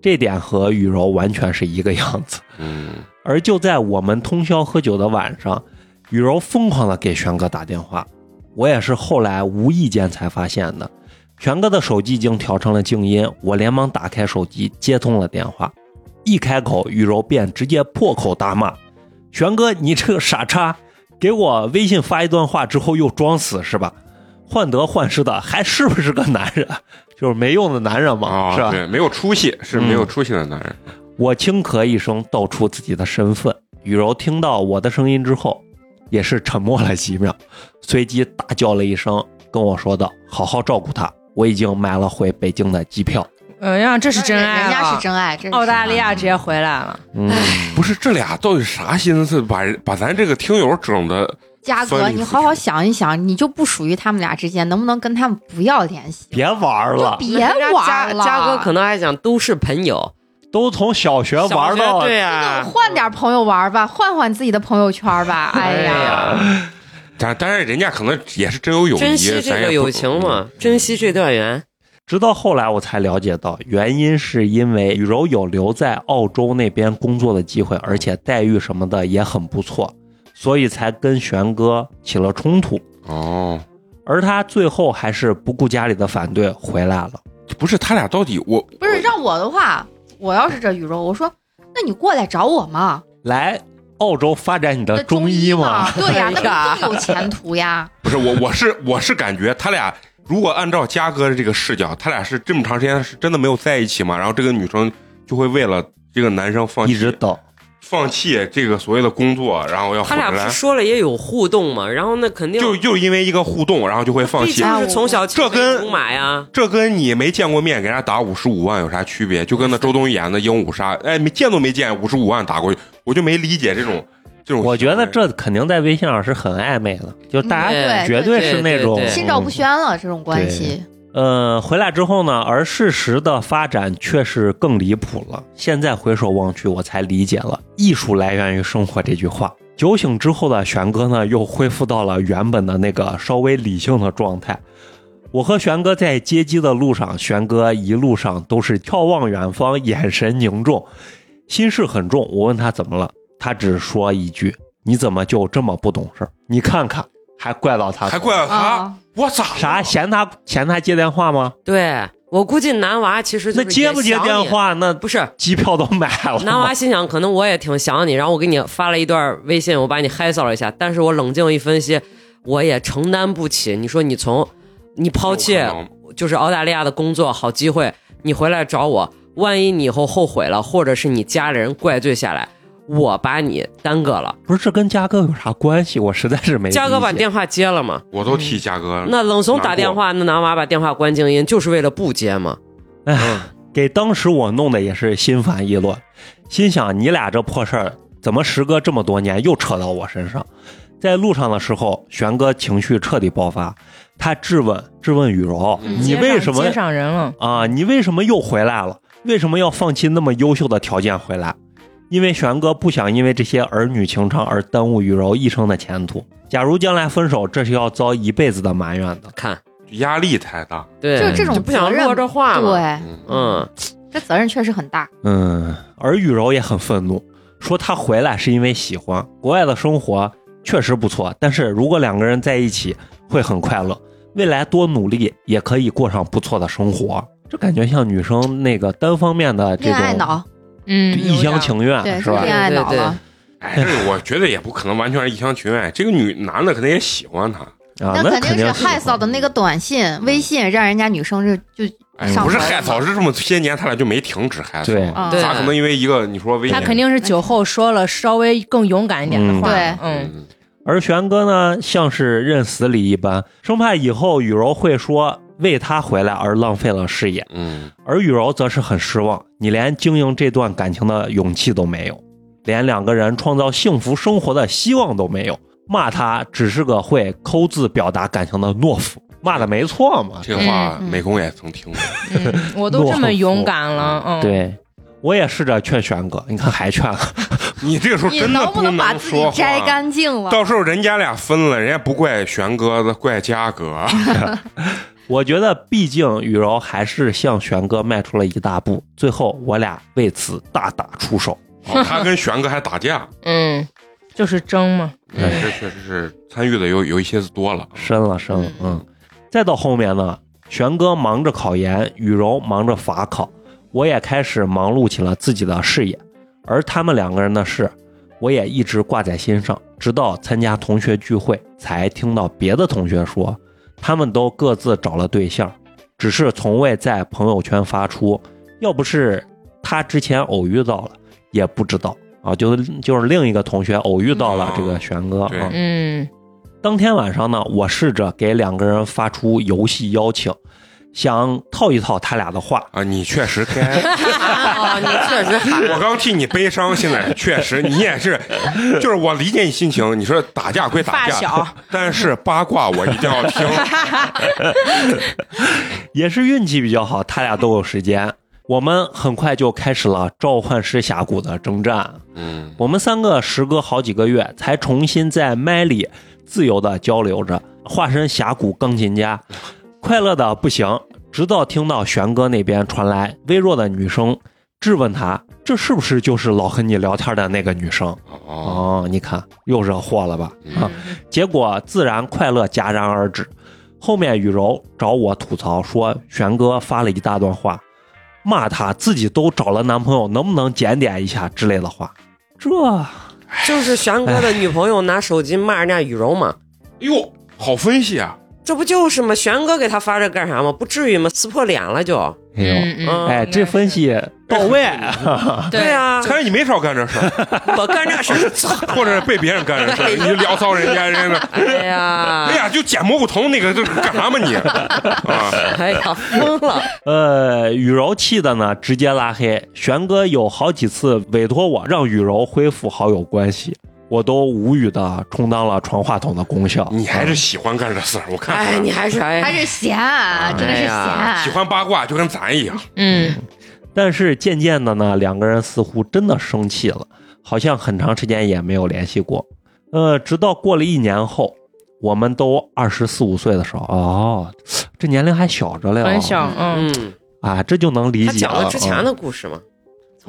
这点和雨柔完全是一个样子。嗯，而就在我们通宵喝酒的晚上，雨柔疯狂的给玄哥打电话，我也是后来无意间才发现的。玄哥的手机已经调成了静音，我连忙打开手机接通了电话，一开口，雨柔便直接破口大骂：“玄哥，你这个傻叉，给我微信发一段话之后又装死是吧？患得患失的，还是不是个男人？就是没用的男人嘛，啊，是吧？对，没有出息，是没有出息的男人。我轻咳一声，道出自己的身份。雨柔听到我的声音之后，也是沉默了几秒，随即大叫了一声，跟我说道：“好好照顾他，我已经买了回北京的机票。哎呀，这是真爱人家是真爱，这是澳大利亚直接回来了，”嗯，不是这俩到底啥心思，把把咱这个听友整的嘉哥，你好好想一想，你就不属于他们俩之间，能不能跟他们不要联系？别玩了，别玩了，嘉哥可能还想都是朋友，都从小学玩到对啊，换点朋友玩吧，换换自己的朋友圈吧。哎哎呀，但但是人家可能也是真有友谊，珍惜这个友情嘛，珍惜这段缘。直到后来我才了解到，原因是因为雨柔有留在澳洲那边工作的机会，而且待遇什么的也很不错，所以才跟玄哥起了冲突。哦，而他最后还是不顾家里的反对回来了。不是他俩到底我不是让我的话，我要是这宇宙，我说，那你过来找我嘛，来澳洲发展你的中医嘛？对呀，那不更有前途呀？不是我我是我是感觉他俩如果按照嘉哥的这个视角，他俩是这么长时间是真的没有在一起嘛？然后这个女生就会为了这个男生放弃一直等。放弃这个所谓的工作，然后要回来。他俩不是，说了也有互动嘛，然后那肯定就就因为一个互动，然后就会放弃。从小这跟出马呀，这跟你没见过面给人家打五十五万有啥区别？就跟那周冬雨演的《鹦鹉杀》，哎，没见都没见，五十五万打过去，我就没理解这种这种。我觉得这肯定在微信上是很暧昧的，就大家对绝对是那种心照不宣了，这种关系。呃，回来之后呢，而事实的发展却是更离谱了。现在回首望去，我才理解了“艺术来源于生活”这句话。酒醒之后的玄哥呢，又恢复到了原本的那个稍微理性的状态。我和玄哥在接机的路上，玄哥一路上都是眺望远方，眼神凝重，心事很重。我问他怎么了，他只说一句：“你怎么就这么不懂事儿？你看看，还怪到他还怪到他啊，我咋啥？嫌他嫌他接电话吗？对我估计男娃其实就那是接不接电话？那不是。机票都买了。男娃心想，可能我也挺想你，然后我给你发了一段微信，我把你嗨骚了一下，但是我冷静一分析，我也承担不起。你说你从你抛弃就是澳大利亚的工作好机会，你回来找我，万一你以后后悔了，或者是你家里人怪罪下来，我把你耽搁了。不是这跟嘉哥有啥关系？我实在是没。嘉哥把电话接了吗？我都替嘉哥。那冷怂打电话，那男娃把电话关静音，就是为了不接吗？哎，给当时我弄的也是心烦意乱，心想你俩这破事儿怎么时隔这么多年又扯到我身上？在路上的时候，玄哥情绪彻底爆发，他质问质问雨柔：“嗯你为什么接上人了？啊？你为什么又回来了？为什么要放弃那么优秀的条件回来？因为玄哥不想因为这些儿女情长而耽误雨柔一生的前途。假如将来分手，这是要遭一辈子的埋怨的。看，压力太大，对，就这种不想责任落这话嘛。对，嗯，嗯，这责任确实很大。嗯，而雨柔也很愤怒，说她回来是因为喜欢国外的生活，确实不错。但是如果两个人在一起会很快乐，未来多努力也可以过上不错的生活。这感觉像女生那个单方面的这种恋爱脑，嗯，一厢情愿，对，是吧？恋爱脑对对了。哎，这我觉得也不可能完全是一厢情愿。这个女男的肯定也喜欢她，啊，那肯肯定是害臊的那个短信、微信，让人家女生就就不是害臊，是这么些年他俩就没停止害臊。对啊对咋可能因为一个你说微信？他肯定是酒后说了稍微更勇敢一点的话，对嗯，嗯，而玄哥呢，像是认死理一般，生怕以后雨柔会说为他回来而浪费了事业。嗯，而雨柔则是很失望，你连经营这段感情的勇气都没有，连两个人创造幸福生活的希望都没有。骂他只是个会抠字表达感情的懦夫，骂的没错嘛。这话美工也曾听过。嗯，我都这么勇敢了，嗯，，对，我也试着劝玄哥，你看还劝了。你这个时候你真的能不能把自己摘。干净了？到时候人家俩分了，人家不怪玄哥子，怪嘉哥。我觉得，毕竟雨柔还是向玄哥迈出了一大步，最后我俩为此大打出手。哦他跟玄哥还打架，嗯，就是争嘛，这确实是参与的有有一些多了。深了深了，嗯。再到后面呢，玄哥忙着考研，雨柔忙着法考，我也开始忙碌起了自己的事业。而他们两个人的事，我也一直挂在心上，直到参加同学聚会，才听到别的同学说，他们都各自找了对象，只是从未在朋友圈发出。要不是他之前偶遇到了，也不知道啊，就是就是另一个同学偶遇到了这个玄哥，啊。嗯，当天晚上呢，我试着给两个人发出游戏邀请，想套一套他俩的话。啊，你确实该。啊，你确实喊我刚替你悲伤，现在确实你也是，就是我理解你心情。你说打架归打架但是八卦我一定要听。也是运气比较好，他俩都有时间。我们很快就开始了召唤师峡谷的征战。嗯，我们三个时隔好几个月，才重新在麦里自由的交流着，化身峡谷钢琴家，快乐的不行。直到听到玄哥那边传来微弱的女声，质问他：“这是不是就是老和你聊天的那个女生？”哦，哦，你看又惹祸了吧？嗯啊，结果自然快乐戛然而止。后面雨柔找我吐槽说，玄哥发了一大段话，骂他自己都找了男朋友，能不能检点一下之类的话。这就是玄哥的女朋友拿手机骂人家雨柔嘛，哟，好分析啊！这不就是吗？玄哥给他发这干啥吗？不至于吗？撕破脸了就。哎呦，嗯嗯，哎，这分析到位。对啊，看来你没少干这事儿，我干这事儿或者是被别人干这事儿，你就聊骚人家人家。哎呀哎，呀，就捡蘑菇头那个，这干啥嘛你？啊，哎呀，疯了！呃，雨柔气的呢，直接拉黑。玄哥有好几次委托我让雨柔恢复好友关系，我都无语的充当了传话筒的功效。你还是喜欢干这事儿，我看哎，你还是哎，还是闲，啊真的是闲。喜欢八卦，就跟咱一样。嗯，但是渐渐的呢，两个人似乎真的生气了，好像很长时间也没有联系过。呃，直到过了一年后，我们都二十四五岁的时候，哦，这年龄还小着嘞、很小，嗯，嗯，啊，这就能理解了。讲了之前嗯的故事嘛，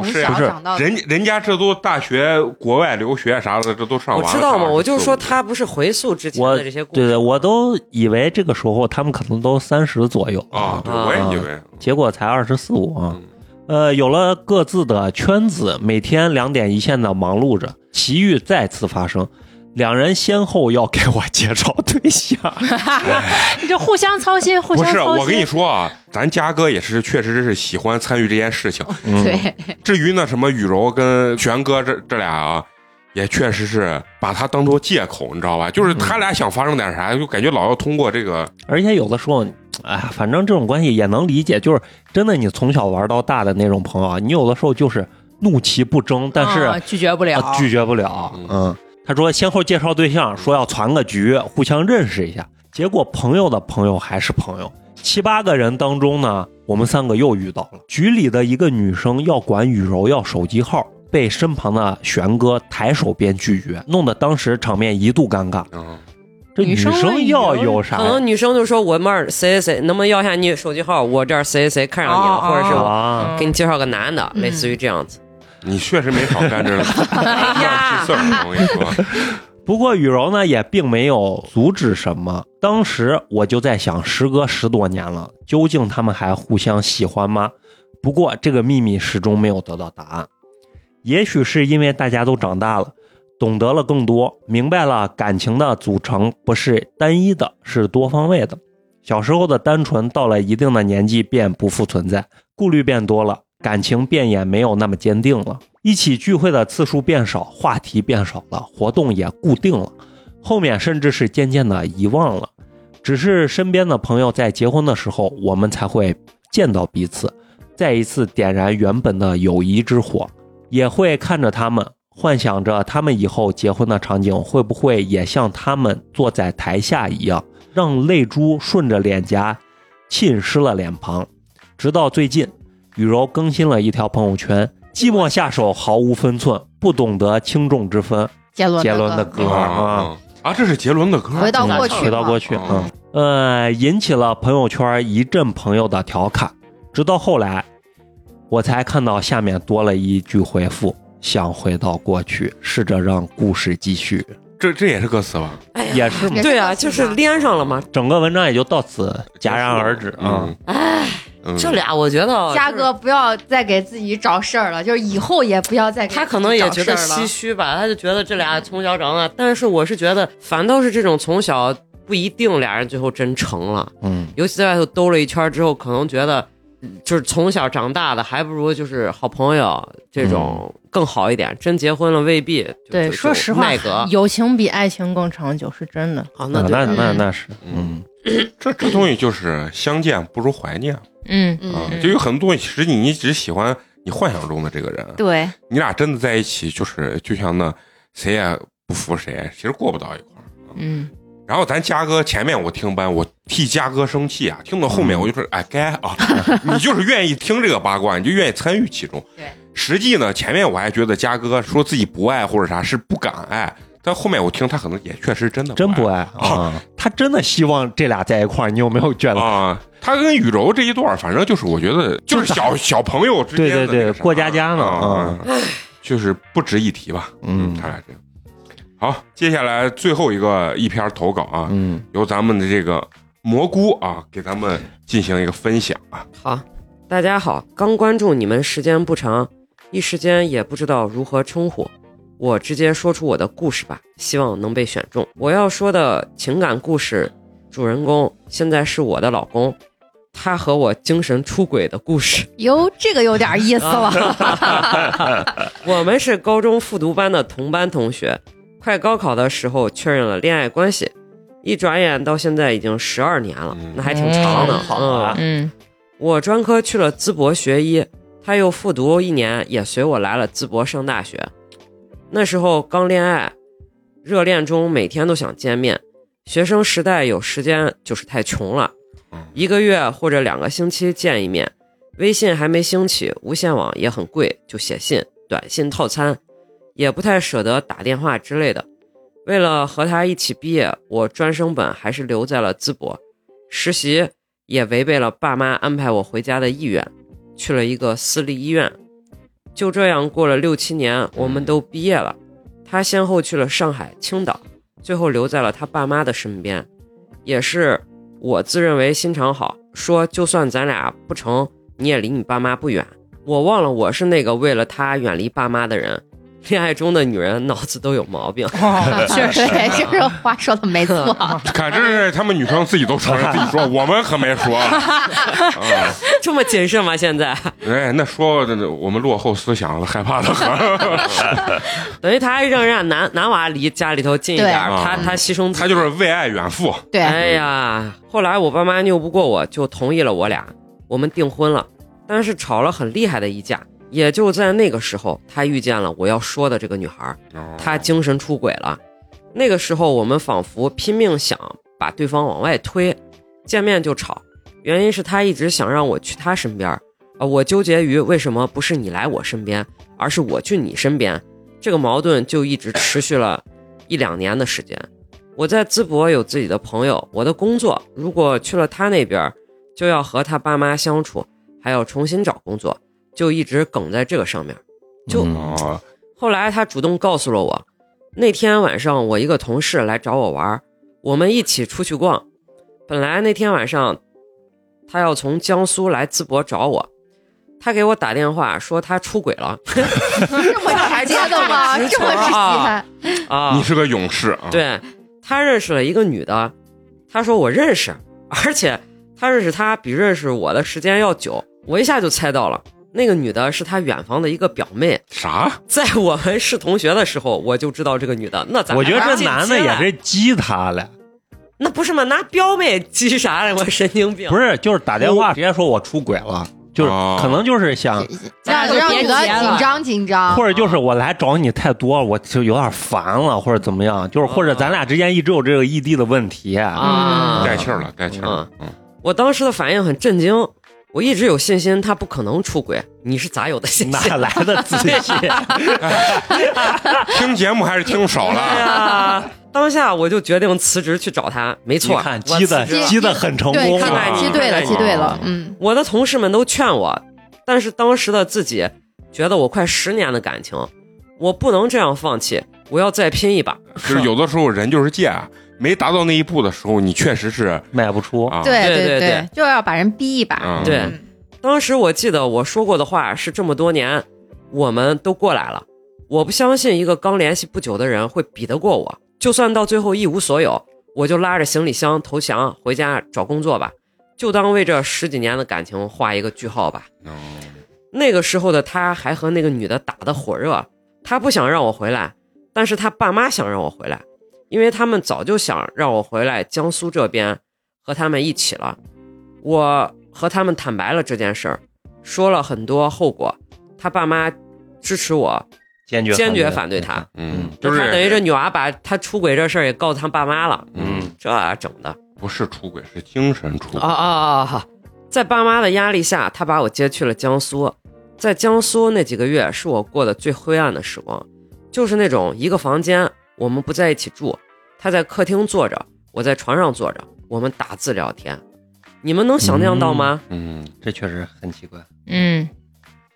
从不是不是小长到人人家这都大学国外留学啥的，这都上完了。我知道嘛，我就说他不是回溯之前的这些故事，对对，我都以为这个时候他们可能都三十左右啊，对，啊我也以为。结果才二十四五啊。嗯呃，有了各自的圈子，每天两点一线的忙碌着，奇遇再次发生，两人先后要给我介绍对象。你这互相操心，互不是，相操心。我跟你说啊，咱嘉哥也是，确实是喜欢参与这件事情。嗯，对，至于那什么雨柔跟玄哥这这俩啊，也确实是把他当做借口，你知道吧？就是他俩想发生点啥，就感觉老要通过这个，而且有的时候，哎呀，反正这种关系也能理解，就是真的，你从小玩到大的那种朋友啊，你有的时候就是怒其不争，但是、啊拒绝不了啊，拒绝不了嗯。嗯，他说先后介绍对象，说要攒个局，互相认识一下。结果朋友的朋友还是朋友，七八个人当中呢，我们三个又遇到了局里的一个女生要管雨柔要手机号，被身旁的玄哥抬手便拒绝，弄得当时场面一度尴尬。嗯，这女女生生要有啥可能女生就说我们儿谁谁谁，能不能要一下你手机号？我这儿谁谁谁看上你了，哦或者是我啊？给你介绍个男的，嗯类似于这样子。你确实没少干这 哎呀事儿，我跟你说。不过雨柔呢也并没有阻止什么。当时我就在想，时隔十多年了，究竟他们还互相喜欢吗？不过这个秘密始终没有得到答案。也许是因为大家都长大了，懂得了更多，明白了感情的组成不是单一的，是多方位的。小时候的单纯，到了一定的年纪便不复存在，顾虑变多了，感情便也没有那么坚定了。一起聚会的次数变少，话题变少了，活动也固定了，后面甚至是渐渐的遗忘了。只是身边的朋友在结婚的时候，我们才会见到彼此，再一次点燃原本的友谊之火，也会看着他们幻想着他们以后结婚的场景会不会也像他们坐在台下一样，让泪珠顺着脸颊浸湿了脸庞。直到最近，雨柔更新了一条朋友圈：“寂寞下手毫无分寸，不懂得轻重之分。杰”伦杰伦的歌歌啊，啊啊，这是杰伦的歌，回到过去回到过去，哦嗯，呃，引起了朋友圈一阵朋友的调侃。直到后来，我才看到下面多了一句回复：“想回到过去，试着让故事继续。这这也是歌词吧？哎，也是嘛对啊，就是连上了嘛。”整个文章也就到此戛然而止啊。嗯，嗯。这俩我觉得嘉哥不要再给自己找事儿了，就是以后也不要再给他可能也觉得唏嘘吧，他就觉得这俩从小长大，但是我是觉得反倒是这种从小不一定俩人最后真成了，嗯，尤其在外头兜了一圈之后，可能觉得嗯就是从小长大的，还不如就是好朋友这种更好一点。真结婚了未必对，说实话友情比爱情更长久，是真的。啊，那对那那嗯。那是，嗯，这这东西就是相见不如怀念嗯，啊，嗯，就有很多东西，其实你你只喜欢你幻想中的这个人，对，你俩真的在一起，就是就像那谁也不服谁，其实过不到一块儿。嗯，然后咱嘉哥前面我听班，我替嘉哥生气啊，听到后面我就说，哎，该啊，你就是愿意听这个八卦，你就愿意参与其中。对，实际呢，前面我还觉得嘉哥说自己不爱或者啥是不敢爱，但后面我听他可能也确实真的真不爱爱啊。他真的希望这俩在一块儿，你有没有觉得？啊。他跟雨柔这一段，反正就是我觉得 就是小小朋友之间对对对过家家呢啊，就是不值一提吧。嗯他俩这个。好，接下来最后一个一篇投稿啊，嗯由咱们的这个蘑菇啊，给咱们进行一个分享啊。好，大家好，刚关注你们时间不长，一时间也不知道如何称呼，我直接说出我的故事吧，希望能被选中。我要说的情感故事主人公现在是我的老公，他和我精神出轨的故事。哟，这个有点意思了。我们是高中复读班的同班同学，快高考的时候确认了恋爱关系，一转眼到现在已经十二年了嗯，那还挺长的。嗯，我专科去了淄博学医，他又复读一年，也随我来了淄博上大学。那时候刚恋爱，热恋中每天都想见面。学生时代有时间就是太穷了嗯，一个月或者两个星期见一面。微信还没兴起，无线网也很贵，就写信、短信套餐，也不太舍得打电话之类的。为了和他一起毕业，我专升本还是留在了淄博实习，也违背了爸妈安排我回家的意愿，去了一个私立医院。就这样过了六七年，我们都毕业了。他先后去了上海、青岛，最后留在了他爸妈的身边。也是我自认为心肠好，说就算咱俩不成，你也离你爸妈不远。我忘了我是那个为了他远离爸妈的人。恋爱中的女人脑子都有毛病。哦 确实，对，这个话说的没错。看，这是他们女生自己都承认自己说，我们可没说。啊，这么谨慎吗？现在哎，那说我们落后思想了，害怕的很。等于他还让人家男男娃离家里头近一点他他牺牲他就是为爱远赴。对，哎呀，后来我爸妈拗不过我，就同意了我俩，我们订婚了。但是吵了很厉害的一架，也就在那个时候，他遇见了我要说的这个女孩，她精神出轨了。那个时候，我们仿佛拼命想把对方往外推，见面就吵，原因是他一直想让我去他身边儿，啊，我纠结于为什么不是你来我身边，而是我去你身边，这个矛盾就一直持续了一两年的时间。我在淄博有自己的朋友，我的工作如果去了他那边，就要和他爸妈相处，还要重新找工作，就一直梗在这个上面。就后来他主动告诉了我，那天晚上我一个同事来找我玩，我们一起出去逛。本来那天晚上他要从江苏来淄博找我，他给我打电话说他出轨了这么直接的吗？这么直啊接？啊你！是个勇士啊！，对他认识了一个女的，他说我认识，而且他认识她比认识我的时间要久，我一下就猜到了。那个女的是他远房的一个表妹，啥？在我们是同学的时候，我就知道这个女的。那咱我觉得这男的也是激他了，那不是吗？拿表妹激啥呀？我神经病！不是，就是打电话直接说我出轨了，就是哦可能就是想，让就别让女的紧张紧张，或者就是我来找你太多，我就有点烦了，或者怎么样，就是或者咱俩之间一直有这个异地的问题啊带气儿了，带气儿了。嗯，我当时的反应很震惊，我一直有信心他不可能出轨，你是咋有的信心？哪来的自信？听节目还是听少哎了。呀，当下我就决定辞职去找他。没你错，看我积的积的很成对，功看来啊你记对了，积对了，嗯，我的同事们都劝我，但是当时的自己觉得我快十年的感情，我不能这样放弃，我要再拼一把。就是有的时候人就是贱，没达到那一步的时候，你确实是迈不出。啊，对对对对，就要把人逼一把，嗯。对。嗯。当时我记得我说过的话是这么多年，我们都过来了。我不相信一个刚联系不久的人会比得过我，就算到最后一无所有，我就拉着行李箱投降，回家找工作吧，就当为这十几年的感情画一个句号吧。嗯那个时候的他还和那个女的打得火热，他不想让我回来，但是他爸妈想让我回来，因为他们早就想让我回来江苏这边和他们一起了。我和他们坦白了这件事儿，说了很多后果，他爸妈支持我，坚决坚决反反对他。嗯，就是他等于这女娃把他出轨这事儿也告诉他爸妈了，嗯，这整的。不是出轨，是精神出轨啊。啊啊啊！在爸妈的压力下，他把我接去了江苏。在江苏那几个月是我过的最灰暗的时光，就是那种一个房间，我们不在一起住，他在客厅坐着，我在床上坐着，我们打字聊天。你们能想象到吗？嗯，这确实很奇怪。嗯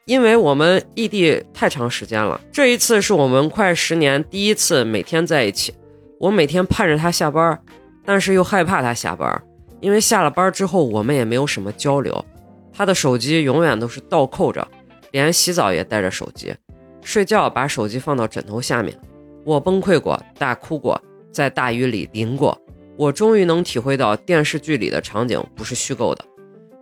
因为我们异地太长时间了，这一次是我们快十年第一次每天在一起。我每天盼着他下班，但是又害怕他下班，因为下了班之后我们也没有什么交流。他的手机永远都是倒扣着，连洗澡也带着手机，睡觉把手机放到枕头下面。我崩溃过，大哭过，在大雨里淋过。我终于能体会到电视剧里的场景不是虚构的。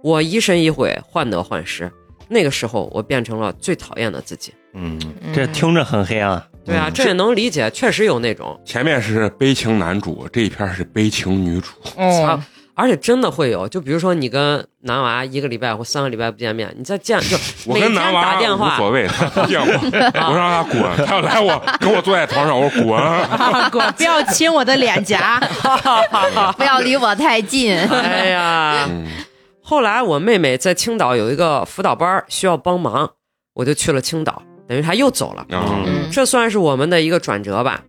我疑神疑鬼，患得患失。那个时候，我变成了最讨厌的自己。嗯，这听着很黑啊。对啊，嗯这也能理解，确实有那种，前面是悲情男主，这一篇是悲情女主。哦，而且真的会有。就比如说，你跟男娃一个礼拜或三个礼拜不见面，你再见就 我跟男娃打电话无所谓，他不见我，我让他滚，他要来我跟我坐在床上，我说滚。滚！不要亲我的脸颊。不要离我太近，哎呀，嗯后来我妹妹在青岛有一个辅导班需要帮忙，我就去了青岛，等于她又走了。这算是我们的一个转折吧。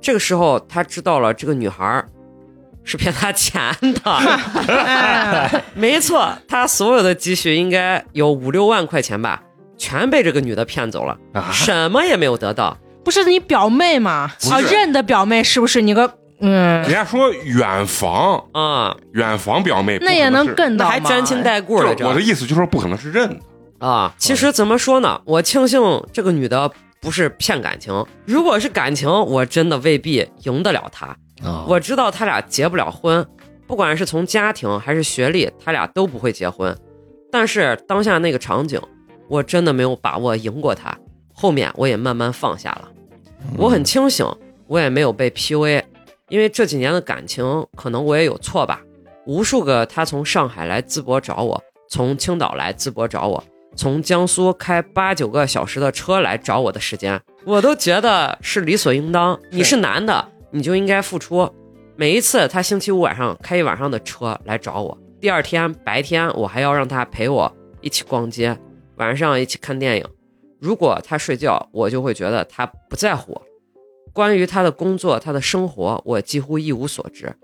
这个时候，他知道了这个女孩儿是骗他钱的。没错，他所有的积蓄应该有五六万块钱吧，全被这个女的骗走了，啊什么也没有得到。不是你表妹吗？啊，认的表妹是不是？你个嗯人，家说远房，啊、远房表妹，那也能跟。跟到吗还沾亲带故的，我的意思就是说，不可能是认的。啊。其实怎么说呢？我庆幸这个女的不是骗感情，如果是感情，我真的未必赢得了她。啊，我知道他俩结不了婚，不管是从家庭还是学历，他俩都不会结婚。但是当下那个场景，我真的没有把握赢过他。后面我也慢慢放下了，我很清醒，我也没有被 PUA，因为这几年的感情，可能我也有错吧。无数个他从上海来淄博找我，从青岛来淄博找我，从江苏开八九个小时的车来找我的时间，我都觉得是理所应当。你是男的，你就应该付出。每一次他星期五晚上开一晚上的车来找我，第二天白天我还要让他陪我一起逛街，晚上一起看电影。如果他睡觉，我就会觉得他不在乎我。关于他的工作、他的生活，我几乎一无所知。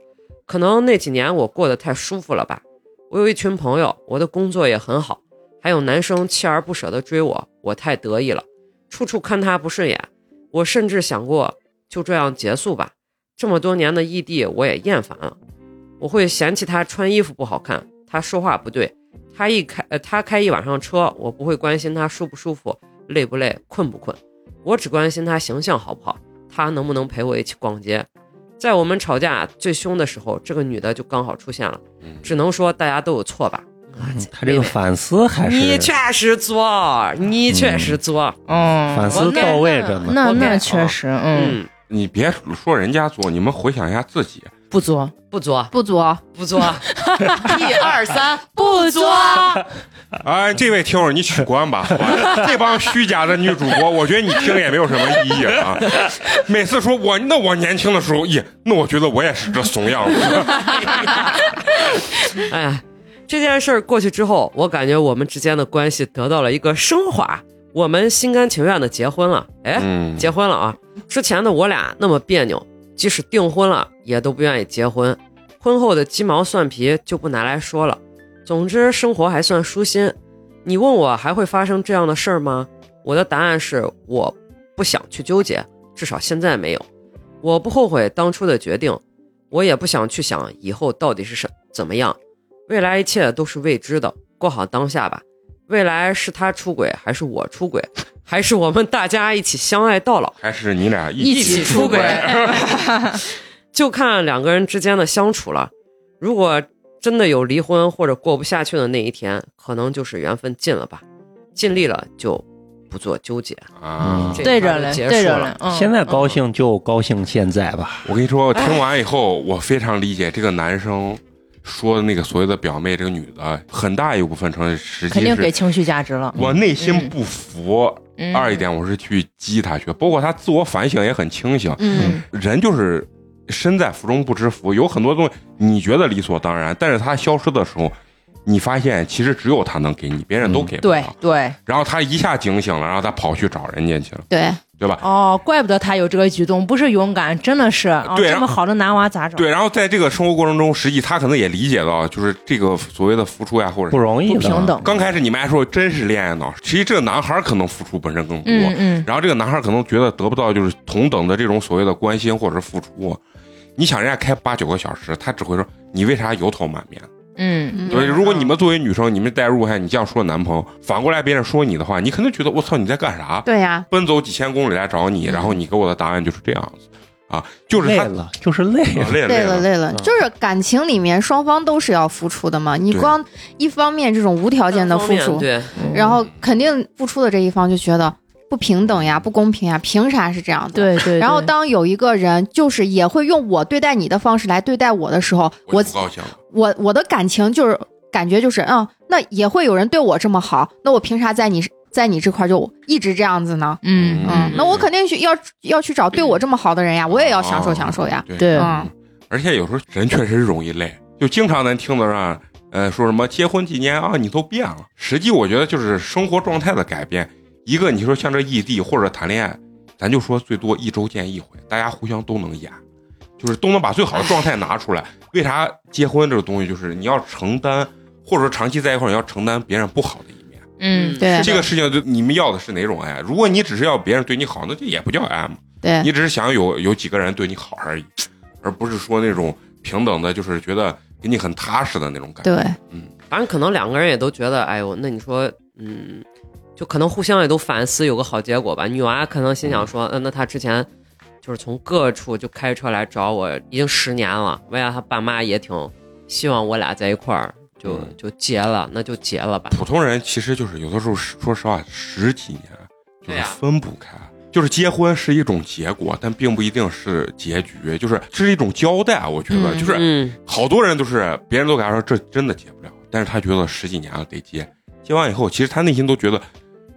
可能那几年我过得太舒服了吧。我有一群朋友，我的工作也很好，还有男生锲而不舍地追我，我太得意了，处处看他不顺眼。我甚至想过就这样结束吧。这么多年的异地，我也厌烦了。我会嫌弃他穿衣服不好看，他说话不对，他一开呃他开一晚上车，我不会关心他舒不舒服、累不累、困不困，我只关心他形象好不好，他能不能陪我一起逛街。在我们吵架最凶的时候，这个女的就刚好出现了，嗯只能说大家都有错吧。他这个反思还是你确实作，你确实作，嗯，反思到位着呢。那那确实，嗯，嗯，你别说人家作，你们回想一下自己，不作，不作，不作，不作，一二三，不作。哎，这位听友，你取关吧？这帮虚假的女主播，我觉得你听也没有什么意义啊。每次说我那我年轻的时候，耶，那我觉得我也是这怂样子。哎呀，这件事儿过去之后，我感觉我们之间的关系得到了一个升华，我们心甘情愿的结婚了。哎，嗯，结婚了啊！之前的我俩那么别扭，即使订婚了，也都不愿意结婚。婚后的鸡毛蒜皮就不拿来说了。总之，生活还算舒心。你问我还会发生这样的事儿吗？我的答案是我不想去纠结，至少现在没有。我不后悔当初的决定，我也不想去想以后到底是什怎么样。未来一切都是未知的，过好当下吧。未来是他出轨还是我出轨，还是我们大家一起相爱到老？还是你俩一一起出轨，就看两个人之间的相处了。如果真的有离婚或者过不下去的那一天，可能就是缘分尽了吧。尽力了就不做纠结，啊？对着嘞，对着嘞。嗯现在高兴就高兴现在吧。我跟你说，听完以后，我非常理解这个男生说的那个所谓的表妹，这个女的很大一部分成实际肯定给是情绪价值了。我内心不服。嗯二一点，我是去激他去，包括他自我反省也很清醒。嗯人就是身在福中不知福，有很多东西你觉得理所当然，但是他消失的时候，你发现其实只有他能给你，别人都给不对了。对，然后他一下警醒了，然后他跑去找人家去了，对，对吧？哦，怪不得他有这个举动，不是勇敢，真的是啊，对这么好的男娃咋整？对，然后在这个生活过程中，实际他可能也理解到，就是这个所谓的付出呀，或者不容易，不平等。刚开始你们还说真是恋爱脑，其实际这个男孩可能付出本身更多，嗯嗯，然后这个男孩可能觉得得不到就是同等的这种所谓的关心或者是付出。你想人家开八九个小时，他只会说你为啥油头满面？嗯，对，如果你们作为女生，你们代入一下，你这样说男朋友，反过来别人说你的话，你肯定觉得我操你在干啥？对呀，奔走几千公里来找你，然后你给我的答案就是这样子啊，就是累了，就是累啊了。累了了，累了累了，嗯就是感情里面双方都是要付出的嘛。你光一方面这种无条件的付出，对，然后肯定付出的这一方就觉得不平等呀、不公平呀，凭啥是这样的？。对对。然后当有一个人就是也会用我对待你的方式来对待我的时候，我我就不高兴了。我我的感情就是感觉就是嗯，那也会有人对我这么好，那我凭啥在你在你这块就一直这样子呢？嗯嗯嗯，那我肯定去要要去找对我这么好的人呀，我也要享受享受呀。对对嗯，而且有时候人确实容易累，就经常咱听到上，呃，说什么结婚几年啊，你都变了。实际我觉得就是生活状态的改变。一个你说像这异地或者谈恋爱，咱就说最多一周见一回，大家互相都能演，就是都能把最好的状态拿出来。为啥结婚这个东西，就是你要承担，或者说长期在一块儿，你要承担别人不好的一面。嗯，对这个事情就你们要的是哪种爱？如果你只是要别人对你好，那就也不叫爱嘛。对你只是想有有几个人对你好而已，而不是说那种平等的，就是觉得给你很踏实的那种感觉。对，反正可能两个人也都觉得，哎呦，那你说，嗯，就可能互相也都反思，有个好结果吧。女娃可能心想说，嗯、那她之前就是从各处就开车来找我，已经十年了，未来她爸妈也挺希望我俩在一块儿，就嗯就结了，那就结了吧。普通人其实就是有的时候，说实话，十几年就是分不开。就是结婚是一种结果，但并不一定是结局，就是这是一种交代。我觉得，嗯就是嗯，好多人都是别人都给他说这真的结不了，但是他觉得十几年了得结，结完以后，其实他内心都觉得，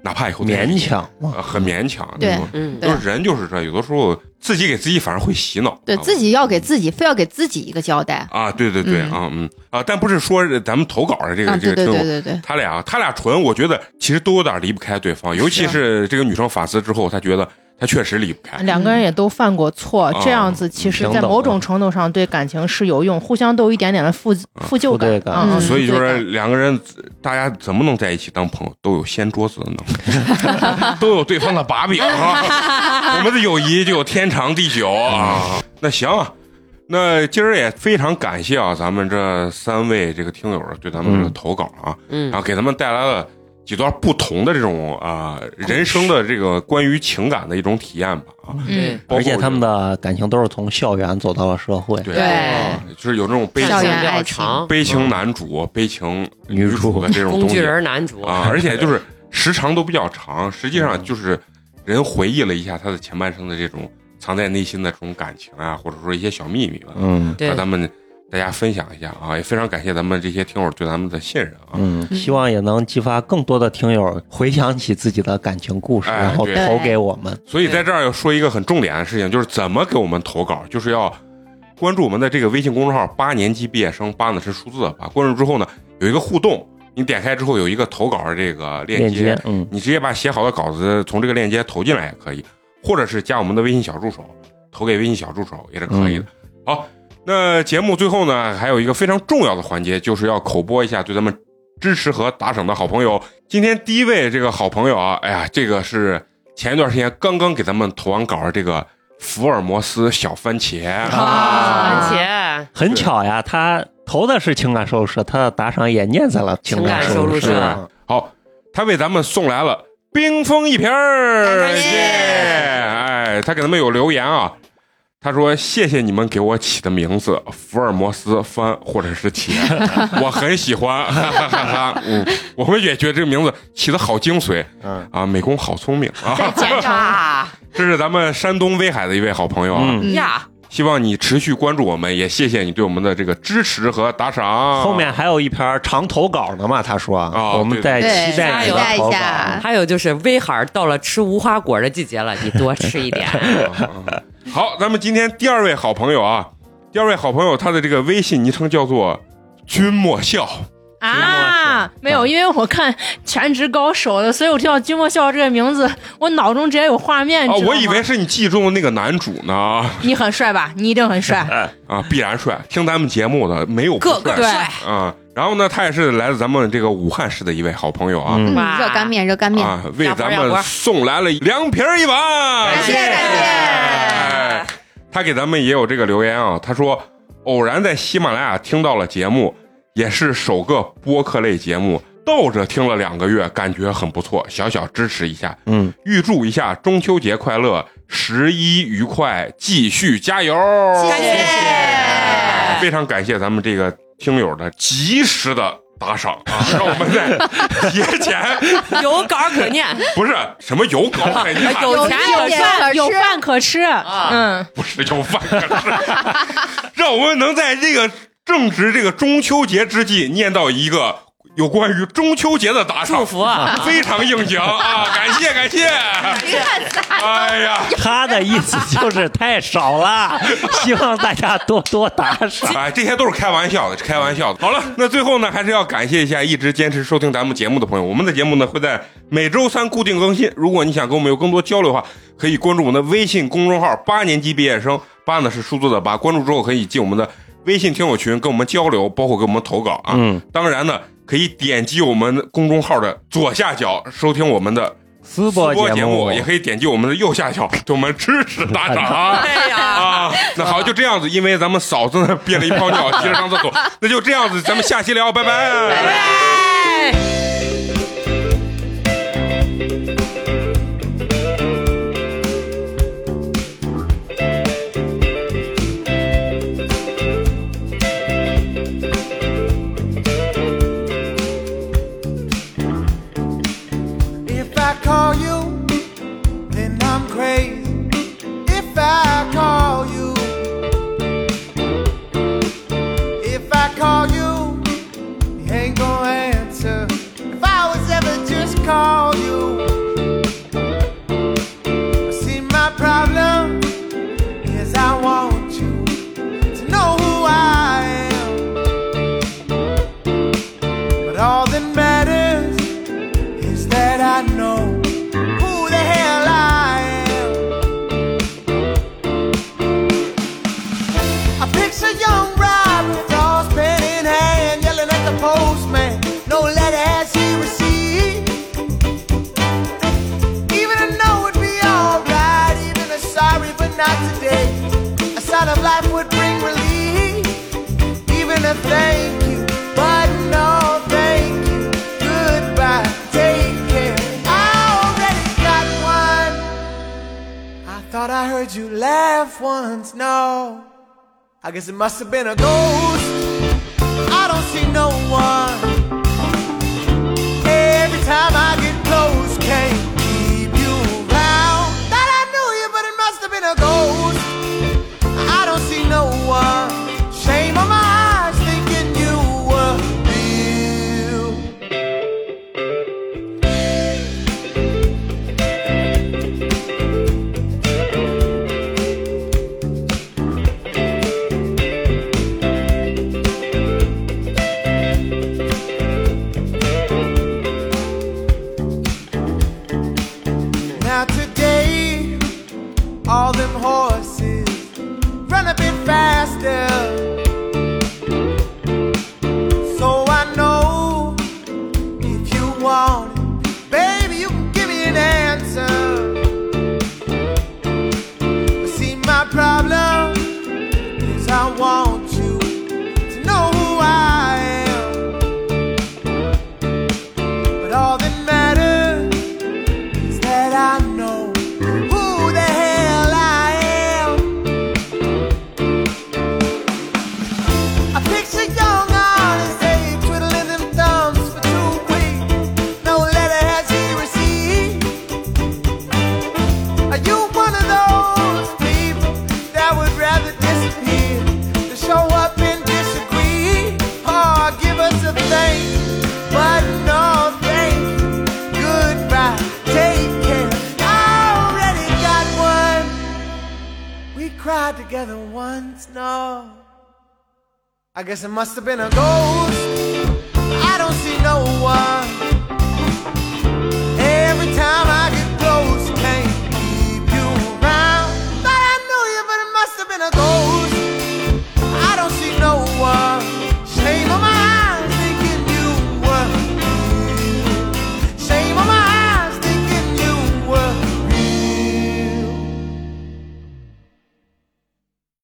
哪怕以后勉强呃，很勉强。对嗯，就是人就是这，有的时候自己给自己反而会洗脑。啊对自己要给自己，非要给自己一个交代。啊，对对对，嗯啊嗯啊，但不是说咱们投稿的这个、这个对对对，他俩他俩纯，我觉得其实都有点离不开对方，尤其是这个女生反思之后，她觉得她确实离不开。两个人也都犯过错，啊这样子其实，在某种程度上对感情是有用，互相都有一点点的负负疚感嗯嗯所以就是两个人，大家怎么能在一起当朋友，都有掀桌子的能力，都有对方的把柄啊！我们的友谊就有天长地久啊！那行啊，那今儿也非常感谢啊，咱们这三位这个听友对咱们这个嗯投稿啊，嗯然后给他们带来了几段不同的这种啊、人生的这个关于情感的一种体验吧啊，嗯，而且他们的感情都是从校园走到了社会。对。就是有这种悲情比较长，悲情男主、悲情女主的这种工具东西人男主。啊，而且就是时长都比较长，实际上就是人回忆了一下他的前半生的这种藏在内心的这种感情啊，或者说一些小秘密吧，嗯。对。和咱们大家分享一下啊，也非常感谢咱们这些听友对咱们的信任啊。嗯，希望也能激发更多的听友回想起自己的感情故事，哎然后对投给我们。所以在这儿要说一个很重点的事情，就是怎么给我们投稿，就是要关注我们的这个微信公众号“八年级毕业生”，八呢是数字啊。关注之后呢，有一个互动，你点开之后有一个投稿的这个链接，链接，嗯，你直接把写好的稿子从这个链接投进来也可以，或者是加我们的微信小助手，投给微信小助手也是可以的。好，那节目最后呢，还有一个非常重要的环节，就是要口播一下对咱们支持和打赏的好朋友。今天第一位这个好朋友啊，哎呀，这个是前一段时间刚刚给咱们投完稿的这个福尔摩斯小番茄。啊番茄很巧呀，他投的是情感收入社，他的打赏也念在了情感收录情感收录社好，他为咱们送来了冰封一瓶儿，感谢。耶！哎，他给咱们有留言啊，他说：“谢谢你们给我起的名字，福尔摩斯番或者是茄，我很喜欢，哈哈哈哈。嗯，我们也觉得这个名字起的好精髓，嗯啊，美工好聪明啊！简章啊这是咱们山东威海的一位好朋友啊，嗯呀，希望你持续关注我们，也谢谢你对我们的这个支持和打赏。后面还有一篇长投稿呢嘛，他说，哦我们在期待你的期待一投稿。下还有就是威海到了吃无花果的季节了，你多吃一点。好，咱们今天第二位好朋友啊，第二位好朋友他的这个微信昵称叫做君莫笑。啊，没有，因为我看《全职高手》的，所以我听到君莫笑这个名字，我脑中直接有画面。我以为是你记中的那个男主呢。你很帅吧？你一定很帅。啊，必然帅。听咱们节目的没有不帅个个帅，啊。然后呢，他也是来自咱们这个武汉市的一位好朋友啊。热干面，热干面，啊，为咱们送来了凉皮儿一碗，感谢感谢。哎他给咱们也有这个留言啊，他说偶然在喜马拉雅听到了节目，也是首个播客类节目，倒着听了两个月，感觉很不错，小小支持一下，嗯，预祝一下中秋节快乐，十一愉快，继续加油！谢谢。非常感谢咱们这个听友的及时的打赏啊，让我们在节前 有稿可念，不是什么有稿可念，有钱有饭可有饭可吃。嗯，不是有饭可吃，让我们能在这个正值这个中秋节之际念到一个有关于中秋节的打赏，祝福啊非常应景啊！感 谢感谢，哎呀。他的意思就是太少了，希望大家多多打赏。哎，这些都是开玩笑的，开玩笑的。好了，那最后呢，还是要感谢一下一直坚持收听咱们节目的朋友。我们的节目呢会在每周三固定更新。如果你想跟我们有更多交流的话，可以关注我们的微信公众号“八年级毕业生”，八呢是数字的八。关注之后可以进我们的微信听友群，跟我们交流，包括给我们投稿啊。嗯，当然呢，可以点击我们公众号的左下角收听我们的私播播节目，也可以点击我们的右下角对我们支持打赏啊。哎呀，啊，那好，就这样子，因为咱们嫂子呢憋了一泡尿，急着上厕所，那就这样子，咱们下期聊，拜拜。哎 laugh once. No, I guess it must have been a ghost. I don't see no one. Every time I get close, can't guess it must have been a ghost